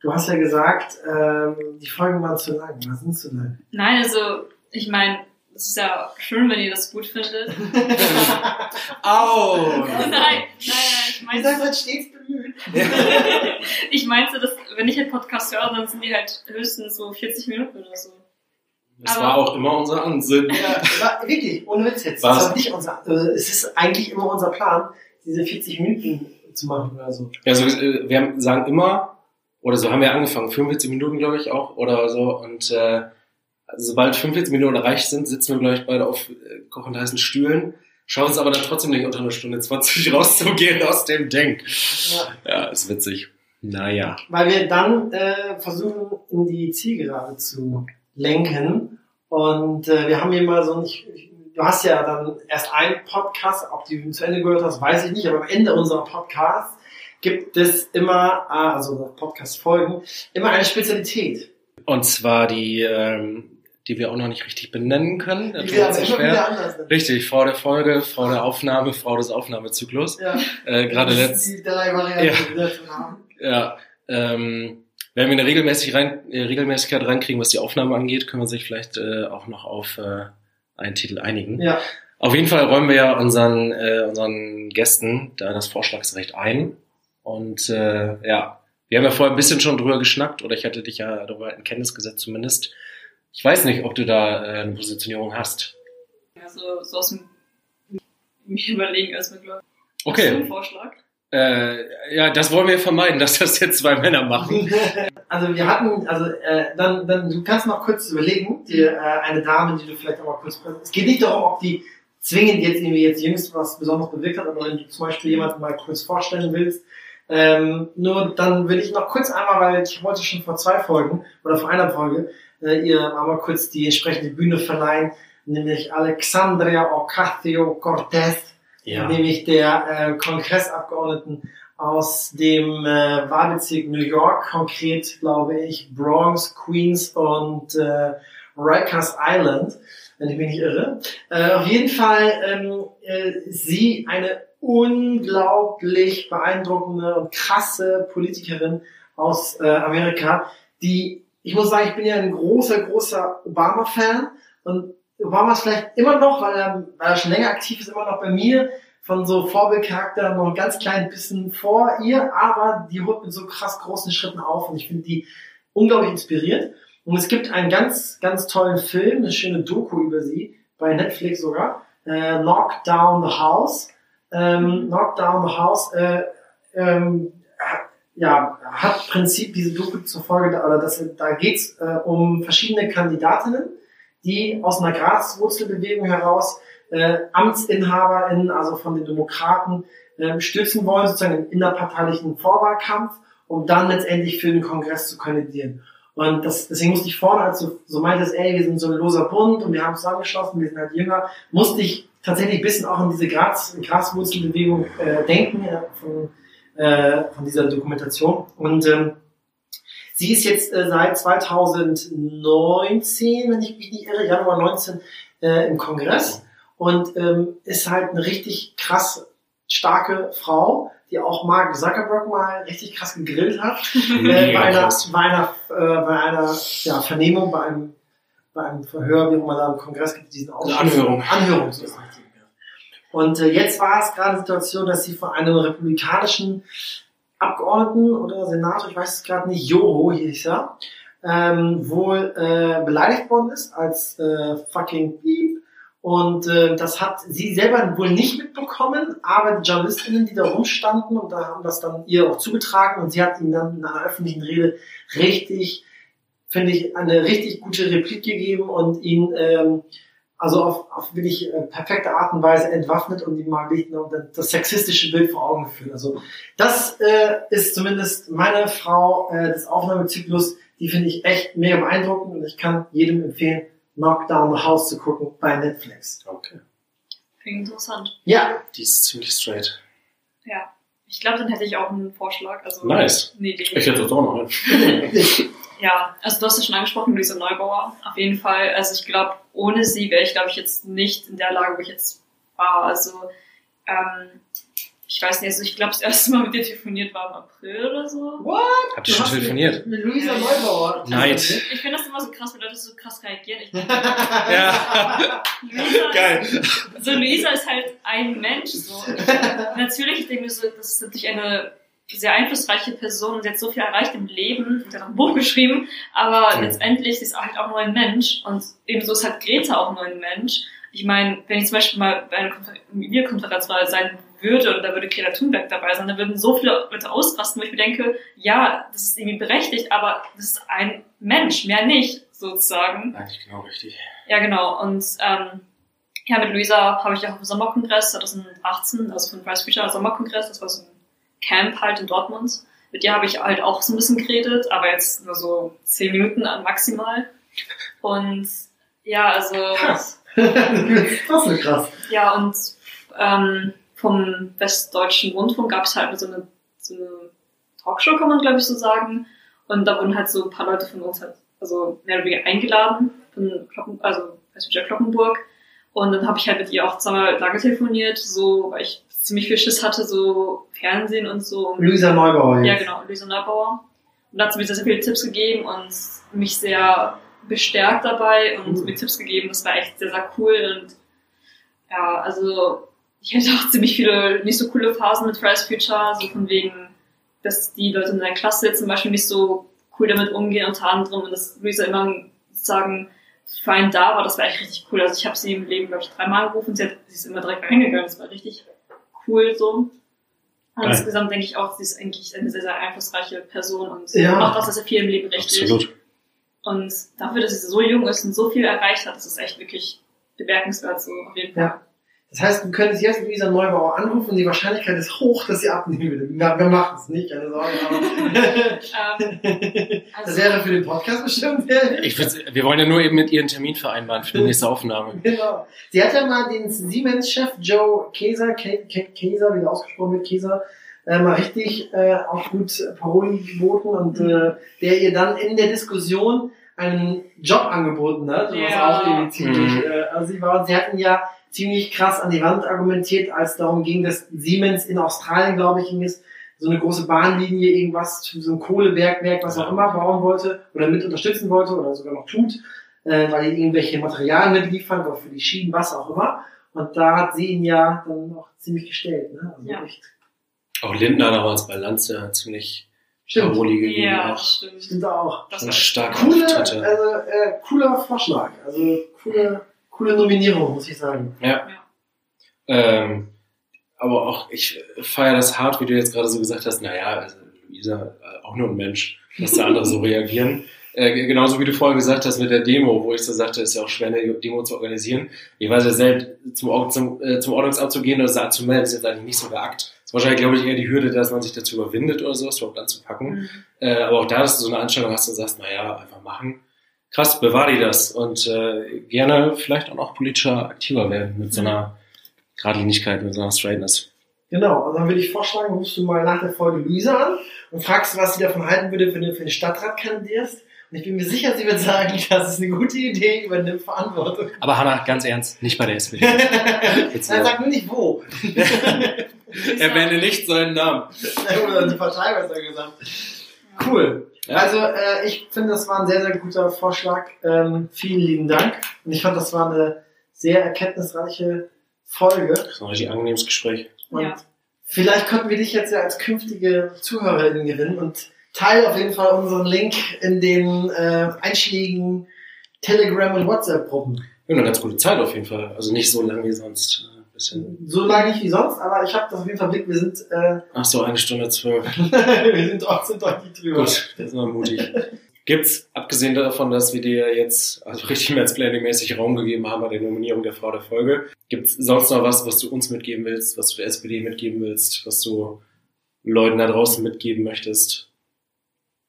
du hast ja gesagt, ähm, die Folgen waren zu lang. Was sind zu lang? Nein, also, ich meine, es ist ja schön, wenn ihr das gut findet. *laughs* Au! nein, nein, nein, ich Ihr meine, seid halt stets bemüht. *laughs* ich meinte, dass, wenn ich einen Podcast höre, dann sind die halt höchstens so 40 Minuten oder so. Das war auch immer unser Ansinn. Ja, wirklich, ohne Witz jetzt. Was? Das war nicht unser, äh, es ist eigentlich immer unser Plan, diese 40 Minuten zu machen oder so. Also äh, wir haben- sagen immer, oder so haben wir angefangen, 45 Minuten glaube ich auch oder so. Und äh, also sobald 45 Minuten erreicht sind, sitzen wir glaube ich beide auf äh, kochend heißen Stühlen, schauen uns aber dann trotzdem nicht unter einer Stunde 20 *laughs* rauszugehen aus dem Denk. Ja. Ja, ist witzig. Naja. Weil wir dann äh, versuchen, in die Zielgerade zu lenken. Und äh, wir haben hier mal so nicht, du hast ja dann erst einen Podcast, ob du ihn zu Ende gehört hast, weiß ich nicht, aber am Ende unserer Podcasts gibt es immer, ah, also Podcast-Folgen, immer eine Spezialität. Und zwar die, ähm, die wir auch noch nicht richtig benennen können. Das aber sehr immer wieder anders sind. Richtig, vor der Folge, vor der Aufnahme, vor des Aufnahmezyklus. Ja. Äh, Gerade Das letzt, sind Die drei Varianten, Ja. die wir dazu haben. ja, ähm, wenn wir eine regelmäßig rein, äh, Regelmäßigkeit reinkriegen, was die Aufnahme angeht, können wir sich vielleicht äh, auch noch auf äh, einen Titel einigen. Ja. Auf jeden Fall räumen wir ja unseren, äh, unseren Gästen da das Vorschlagsrecht ein. Und äh, ja, wir haben ja vorher ein bisschen schon drüber geschnackt, oder ich hatte dich ja darüber in Kenntnis gesetzt zumindest. Ich weiß nicht, ob du da äh, eine Positionierung hast. Also so aus dem mich überlegen erstmal, glaube ich. Hast du Okay, einen Vorschlag? Äh, ja, das wollen wir vermeiden, *laughs* dass das jetzt zwei Männer machen. *laughs* Also wir hatten, also äh, dann, dann du kannst noch kurz überlegen, die, äh, eine Dame, die du vielleicht auch mal kurz. Es geht nicht darum, ob die zwingend jetzt irgendwie jetzt jüngst was Besonderes bewirkt hat, aber wenn du zum Beispiel jemanden mal kurz vorstellen willst, ähm, nur dann will ich noch kurz einmal, weil ich wollte schon vor zwei Folgen oder vor einer Folge äh, ihr einmal kurz die entsprechende Bühne verleihen, nämlich Alexandria Ocasio-Cortez nämlich der äh, Kongressabgeordneten aus dem äh, Wahlbezirk New York, konkret glaube ich Bronx, Queens und äh, Rikers Island, wenn ich mich nicht irre. Äh, auf jeden Fall ähm, äh, sie eine unglaublich beeindruckende und krasse Politikerin aus äh, Amerika, die, ich muss sagen, ich bin ja ein großer, großer Obama-Fan und Obama ist vielleicht immer noch, weil er, weil er schon länger aktiv ist, immer noch bei mir von so Vorbildcharakter noch ein ganz klein bisschen vor ihr, aber die holt mit so krass großen Schritten auf und ich finde die unglaublich inspiriert. Und es gibt einen ganz, ganz tollen Film, eine schöne Doku über sie, bei Netflix sogar, äh, Knock Down the House. Ähm, Knock Down the House, äh, ähm, ja, hat im Prinzip diese Doku zur Folge, oder das, da geht's äh, um verschiedene Kandidatinnen, die aus einer Graswurzelbewegung heraus äh, AmtsinhaberInnen, also von den Demokraten, äh, stützen wollen, sozusagen im innerparteilichen Vorwahlkampf, um dann letztendlich für den Kongress zu kandidieren. Und das, deswegen musste ich vorne, als du so meintest, ey, wir sind so ein loser Bund und wir haben zusammengeschlossen, wir sind halt jünger, musste ich tatsächlich ein bisschen auch an diese Gras, Graswurzelbewegung äh, denken, äh, von, äh, von dieser Dokumentation. Und ähm, sie ist jetzt äh, seit 2019, wenn ich mich nicht irre, Januar 19, äh, im Kongress und ähm, ist halt eine richtig krass starke Frau, die auch Mark Zuckerberg mal richtig krass gegrillt hat. *laughs* äh, bei einer, bei einer, äh, bei einer ja, Vernehmung, bei einem, bei einem Verhör, wie auch immer da im Kongress gibt, diesen Ausschuss. Anhörung. Anhörung, so ist richtig. Und äh, jetzt war es gerade die Situation, dass sie von einem republikanischen Abgeordneten oder Senator, ich weiß es gerade nicht, Joho hieß er, ähm, wohl äh, beleidigt worden ist als äh, fucking Piep. Und äh, das hat sie selber wohl nicht mitbekommen, aber die Journalistinnen, die da rumstanden und da haben das dann ihr auch zugetragen und sie hat ihm dann in einer öffentlichen Rede richtig, finde ich, eine richtig gute Replik gegeben und ihn ähm, also auf, auf wirklich äh, perfekte Art und Weise entwaffnet und ihm mal wirklich noch das, sexistische Bild vor Augen geführt. Also das äh, ist zumindest meine Frau äh, des Aufnahmezyklus, die finde ich echt mega beeindruckend und ich kann jedem empfehlen, Knock Down the House zu gucken bei Netflix. Okay. Klingt interessant. Ja, Die ist ziemlich straight. Ja. Ich glaube, dann hätte ich auch einen Vorschlag. Also Nice. Idee. Ich hätte das auch noch einen. *laughs* Ja, also du hast es schon angesprochen, Luisa Neubauer. Auf jeden Fall. Also ich glaube, ohne sie wäre ich, glaube ich, jetzt nicht in der Lage, wo ich jetzt war. Also ähm, ich weiß nicht, also ich glaube, das erste Mal mit dir telefoniert war im April oder so. What? Habt ihr schon telefoniert? Mit, mit Luisa Neubauer. Neid. Ich finde das immer so krass, wenn Leute so krass reagieren. Ich *laughs* Ja. Luisa Geil. Ist, so Luisa ist halt ein Mensch. So. Ich, natürlich, ich denke mir so, das ist natürlich eine sehr einflussreiche Person und sie hat so viel erreicht im Leben, sie hat auch ein Buch geschrieben, aber Mhm. letztendlich sie ist halt auch nur ein Mensch und ebenso ist halt Greta auch nur ein Mensch. Ich meine, wenn ich zum Beispiel mal bei einer Konfer Videokonferenz mal sein würde und da würde Greta Thunberg dabei sein, dann würden so viele Leute ausrasten, wo ich mir denke, ja, das ist irgendwie berechtigt, aber das ist ein Mensch, mehr nicht, sozusagen. Eigentlich genau richtig. Ja, genau. Und ähm, ja, mit Luisa habe ich auch dem Sommerkongress 2018, also von Price Preacher Sommerkongress, das war so ein Camp halt in Dortmund. Mit ihr habe ich halt auch so ein bisschen geredet, aber jetzt nur so zehn Minuten an maximal. Und ja, also Krass. *laughs* das ist krass. Ja, und ähm, vom Westdeutschen Rundfunk gab es halt so eine, so eine Talkshow, kann man glaube ich so sagen. Und da wurden halt so ein paar Leute von uns halt, also mehr oder weniger eingeladen, von Kloppen, also Westdeutscher Kloppenburg. Und dann habe ich halt mit ihr auch zweimal lange telefoniert, so, weil ich ziemlich viel Schiss hatte, so Fernsehen und so. Luisa Neubauer Ja, jetzt. genau, Luisa Neubauer. Und da hat sie mir sehr, sehr viele Tipps gegeben und mich sehr bestärkt dabei und Cool. mir Tipps gegeben. Das war echt sehr, sehr cool. Und ja, also ich hatte auch ziemlich viele nicht so coole Phasen mit Fridays Future, so von wegen, dass die Leute in der Klasse zum Beispiel nicht so cool damit umgehen, unter anderem, und dass Luisa immer sozusagen für einen da war, das war echt richtig cool. Also ich habe sie im Leben, glaube ich, dreimal angerufen, sie, hat, sie ist immer direkt reingegangen, das war richtig cool so. Und insgesamt denke ich auch, sie ist eigentlich eine sehr, sehr einflussreiche Person und Ja. macht auch sehr, sehr viel im Leben richtig. Absolut. Und dafür, dass sie so jung ist und so viel erreicht hat, das ist echt wirklich bemerkenswert so auf jeden Fall. Ja. Das heißt, du könntest jetzt Luisa Neubauer anrufen und die Wahrscheinlichkeit ist hoch, dass sie abnehmen würde. Wir, wir machen es nicht, keine Sorge. Aber Ähm, das also, wäre für den Podcast bestimmt. sehr Ich wir wollen ja nur eben mit ihr einen Termin vereinbaren für die nächste Aufnahme. Genau. Sie hat ja mal den Siemens-Chef Joe Käser, Kä- Kä- Käser, wie der ausgesprochen wird, Käser, äh, mal richtig äh, auch gut Paroli geboten und äh, der ihr dann in der Diskussion einen Job angeboten hat, was Ja. auch irgendwie ziemlich, Mhm. äh, also sie war, sie hatten ja ziemlich krass an die Wand argumentiert, als darum ging, dass Siemens in Australien, glaube ich, ging es, so eine große Bahnlinie, irgendwas, so ein Kohlebergwerk, was auch Ja. immer bauen wollte oder mit unterstützen wollte oder sogar noch tut äh, weil die irgendwelche Materialien mitliefern oder für die Schienen, was auch immer. Und da hat sie ihn ja dann auch ziemlich gestellt. Ne? Also Ja. echt. Auch Lindner damals bei Lanz, hat ziemlich Stimmt. Paroli gegeben. ja, auch. das stimmt. Stimmt auch. Das war stark Coole, also, äh, cooler Vorschlag. Also coole, coole Nominierung, muss ich sagen. Ja. Ähm, aber auch, ich feiere das hart, wie du jetzt gerade so gesagt hast, naja, also Luisa, äh, auch nur ein Mensch, dass da andere so *laughs* reagieren. Äh, genauso wie du vorhin gesagt hast mit der Demo, wo ich so sagte, ist ja auch schwer, eine Demo zu organisieren. Ich weiß ja selbst, zum, zum, äh, zum Ordnungsamt zu gehen oder es anzumelden, ist jetzt eigentlich nicht so der Akt. ist wahrscheinlich, glaube ich, eher die Hürde, dass man sich dazu überwindet oder sowas, überhaupt anzupacken. Mhm. Äh, aber auch da, dass du so eine Anstellung hast und sagst, naja, einfach machen. Krass, bewahr dir das und äh, gerne vielleicht auch noch politischer aktiver werden mit so einer Gradlinigkeit, mit so einer Straightness. Genau, und dann würde ich vorschlagen, rufst du mal nach der Folge Luisa an und fragst, was sie davon halten würde, wenn du für den Stadtrat kandidierst. Und ich bin mir sicher, sie wird sagen, *laughs* das ist eine gute Idee, übernimm Verantwortung. Aber Hanna, ganz ernst, nicht bei der SPD. *laughs* Nein, sag nur nicht wo. *laughs* Erwähne nicht seinen Namen. Oder die Partei besser gesagt. Cool. Ja. Also äh, ich finde, das war ein sehr, sehr guter Vorschlag. Ähm, vielen lieben Dank. Und ich fand, das war eine sehr erkenntnisreiche Folge. Das ist ein richtig angenehmes Gespräch. Und Ja. vielleicht könnten wir dich jetzt ja als künftige Zuhörerin gewinnen und teile auf jeden Fall unseren Link in den äh, einschlägigen Telegram- und WhatsApp-Gruppen. Ja, eine ganz gute Zeit auf jeden Fall. Also nicht so lang wie sonst. Bisschen. So lange nicht wie sonst, aber ich habe das auf jeden Fall Blick. Wir sind, äh, Ach so, eine Stunde zwölf. *laughs* wir sind trotzdem deutlich drüber. Gut, das ist mal mutig. Gibt's, abgesehen davon, dass wir dir jetzt also richtig Mansplaining-mäßig Raum gegeben haben bei der Nominierung der Frau der Folge, gibt's sonst noch was, was du uns mitgeben willst, was du der SPD mitgeben willst, was du Leuten da draußen mitgeben möchtest?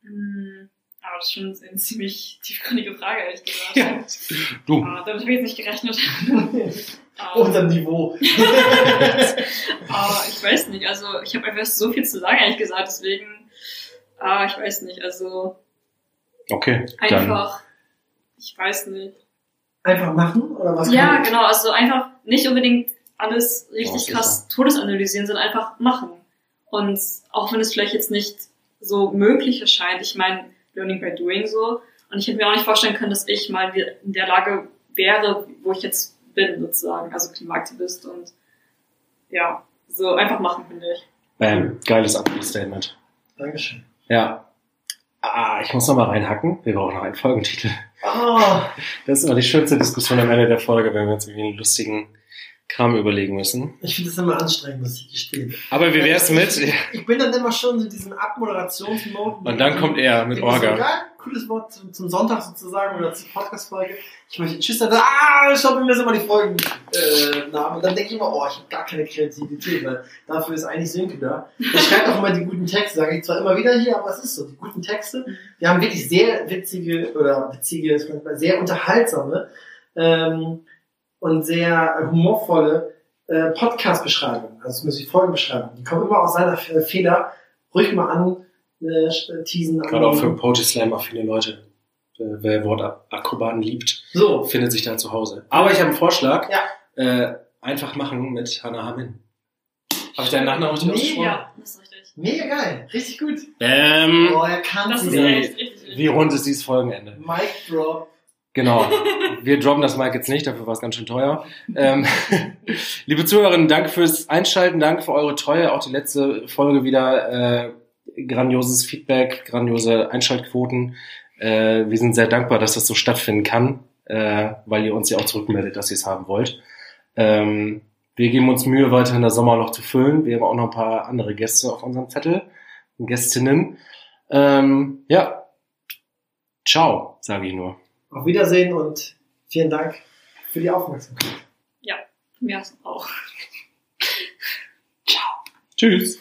Mhm. Aber das ist schon eine ziemlich tiefgründige Frage, ehrlich gesagt. Du. Ah, damit habe ich jetzt nicht gerechnet. *laughs* Auf Aber, unserem Niveau. aber *laughs* *laughs* ich weiß nicht, also ich habe einfach so viel zu sagen, ehrlich gesagt, deswegen, ah, ich weiß nicht, also Okay, dann. einfach, ich weiß nicht. Einfach machen oder was? Ja, kann- genau, also einfach nicht unbedingt alles Oh, richtig sicher. krass todesanalysieren, sondern einfach machen. Und auch wenn es vielleicht jetzt nicht so möglich erscheint, ich meine, learning by doing so. Und ich hätte mir auch nicht vorstellen können, dass ich mal in der Lage wäre, wo ich jetzt bin, sozusagen, also Klimaaktivist und ja, so einfach machen, finde ich. Bam, geiles Abschlussstatement. Dankeschön. Ja. Ah, ich muss noch mal reinhacken. Wir brauchen noch einen Folgentitel. Oh, Das ist immer die schönste Diskussion am Ende der Folge, wenn wir uns irgendwie einen lustigen Kram überlegen müssen. ich finde das immer anstrengend, muss ich gestehen. Aber wie wär's mit? Ich bin dann immer schon in diesem Abmoderationsmode. Und dann kommt er mit ich So, Orga. geil, cooles Wort zum, zum Sonntag sozusagen oder zur Podcast-Folge. Ich möchte Tschüss sagen, ah, schau mir das immer die Folgen äh, Namen. Und dann denke ich immer, oh, ich habe gar keine Kreativität, weil dafür ist eigentlich Sönke da. Der schreibt auch immer die guten Texte, sage ich zwar immer wieder hier, aber es ist so, die guten Texte. Wir haben wirklich sehr witzige oder witzige, sehr unterhaltsame ähm, und sehr humorvolle äh, Podcast-Beschreibungen, also zumindest die Folgenbeschreibungen. Die kommen immer aus seiner F- Feder. Ruhig mal an, äh, teasen. Gerade auch für. Poetry Slam affine Leute. Wer wer Wortakrobaten liebt, So, findet sich da zu Hause. Aber ich habe einen Vorschlag. Ja. Äh, einfach machen mit Hannah Hamin. Habe ich deinen Nachnamen richtig Nee, ausgesprochen? Ja, das ist richtig. mega geil. Richtig gut. Ähm, Oh, er kann Das ist Wie- echt richtig, richtig. wie rund ist dieses Folgenende? Mic Drop. Genau. *laughs* Wir droppen das Mic jetzt nicht, dafür war es ganz schön teuer. Ähm, *laughs* liebe Zuhörerinnen, danke fürs Einschalten, danke für eure Treue. Auch die letzte Folge wieder äh, grandioses Feedback, grandiose Einschaltquoten. Äh, wir sind sehr dankbar, dass das so stattfinden kann, äh, weil ihr uns ja auch zurückmeldet, dass ihr es haben wollt. Ähm, wir geben uns Mühe, weiterhin das Sommerloch zu füllen. Wir haben auch noch ein paar andere Gäste auf unserem Zettel Gästinnen. Ähm, ja, ciao, sage ich nur. Auf Wiedersehen und vielen Dank für die Aufmerksamkeit. Mir auch. *laughs* Tschüss.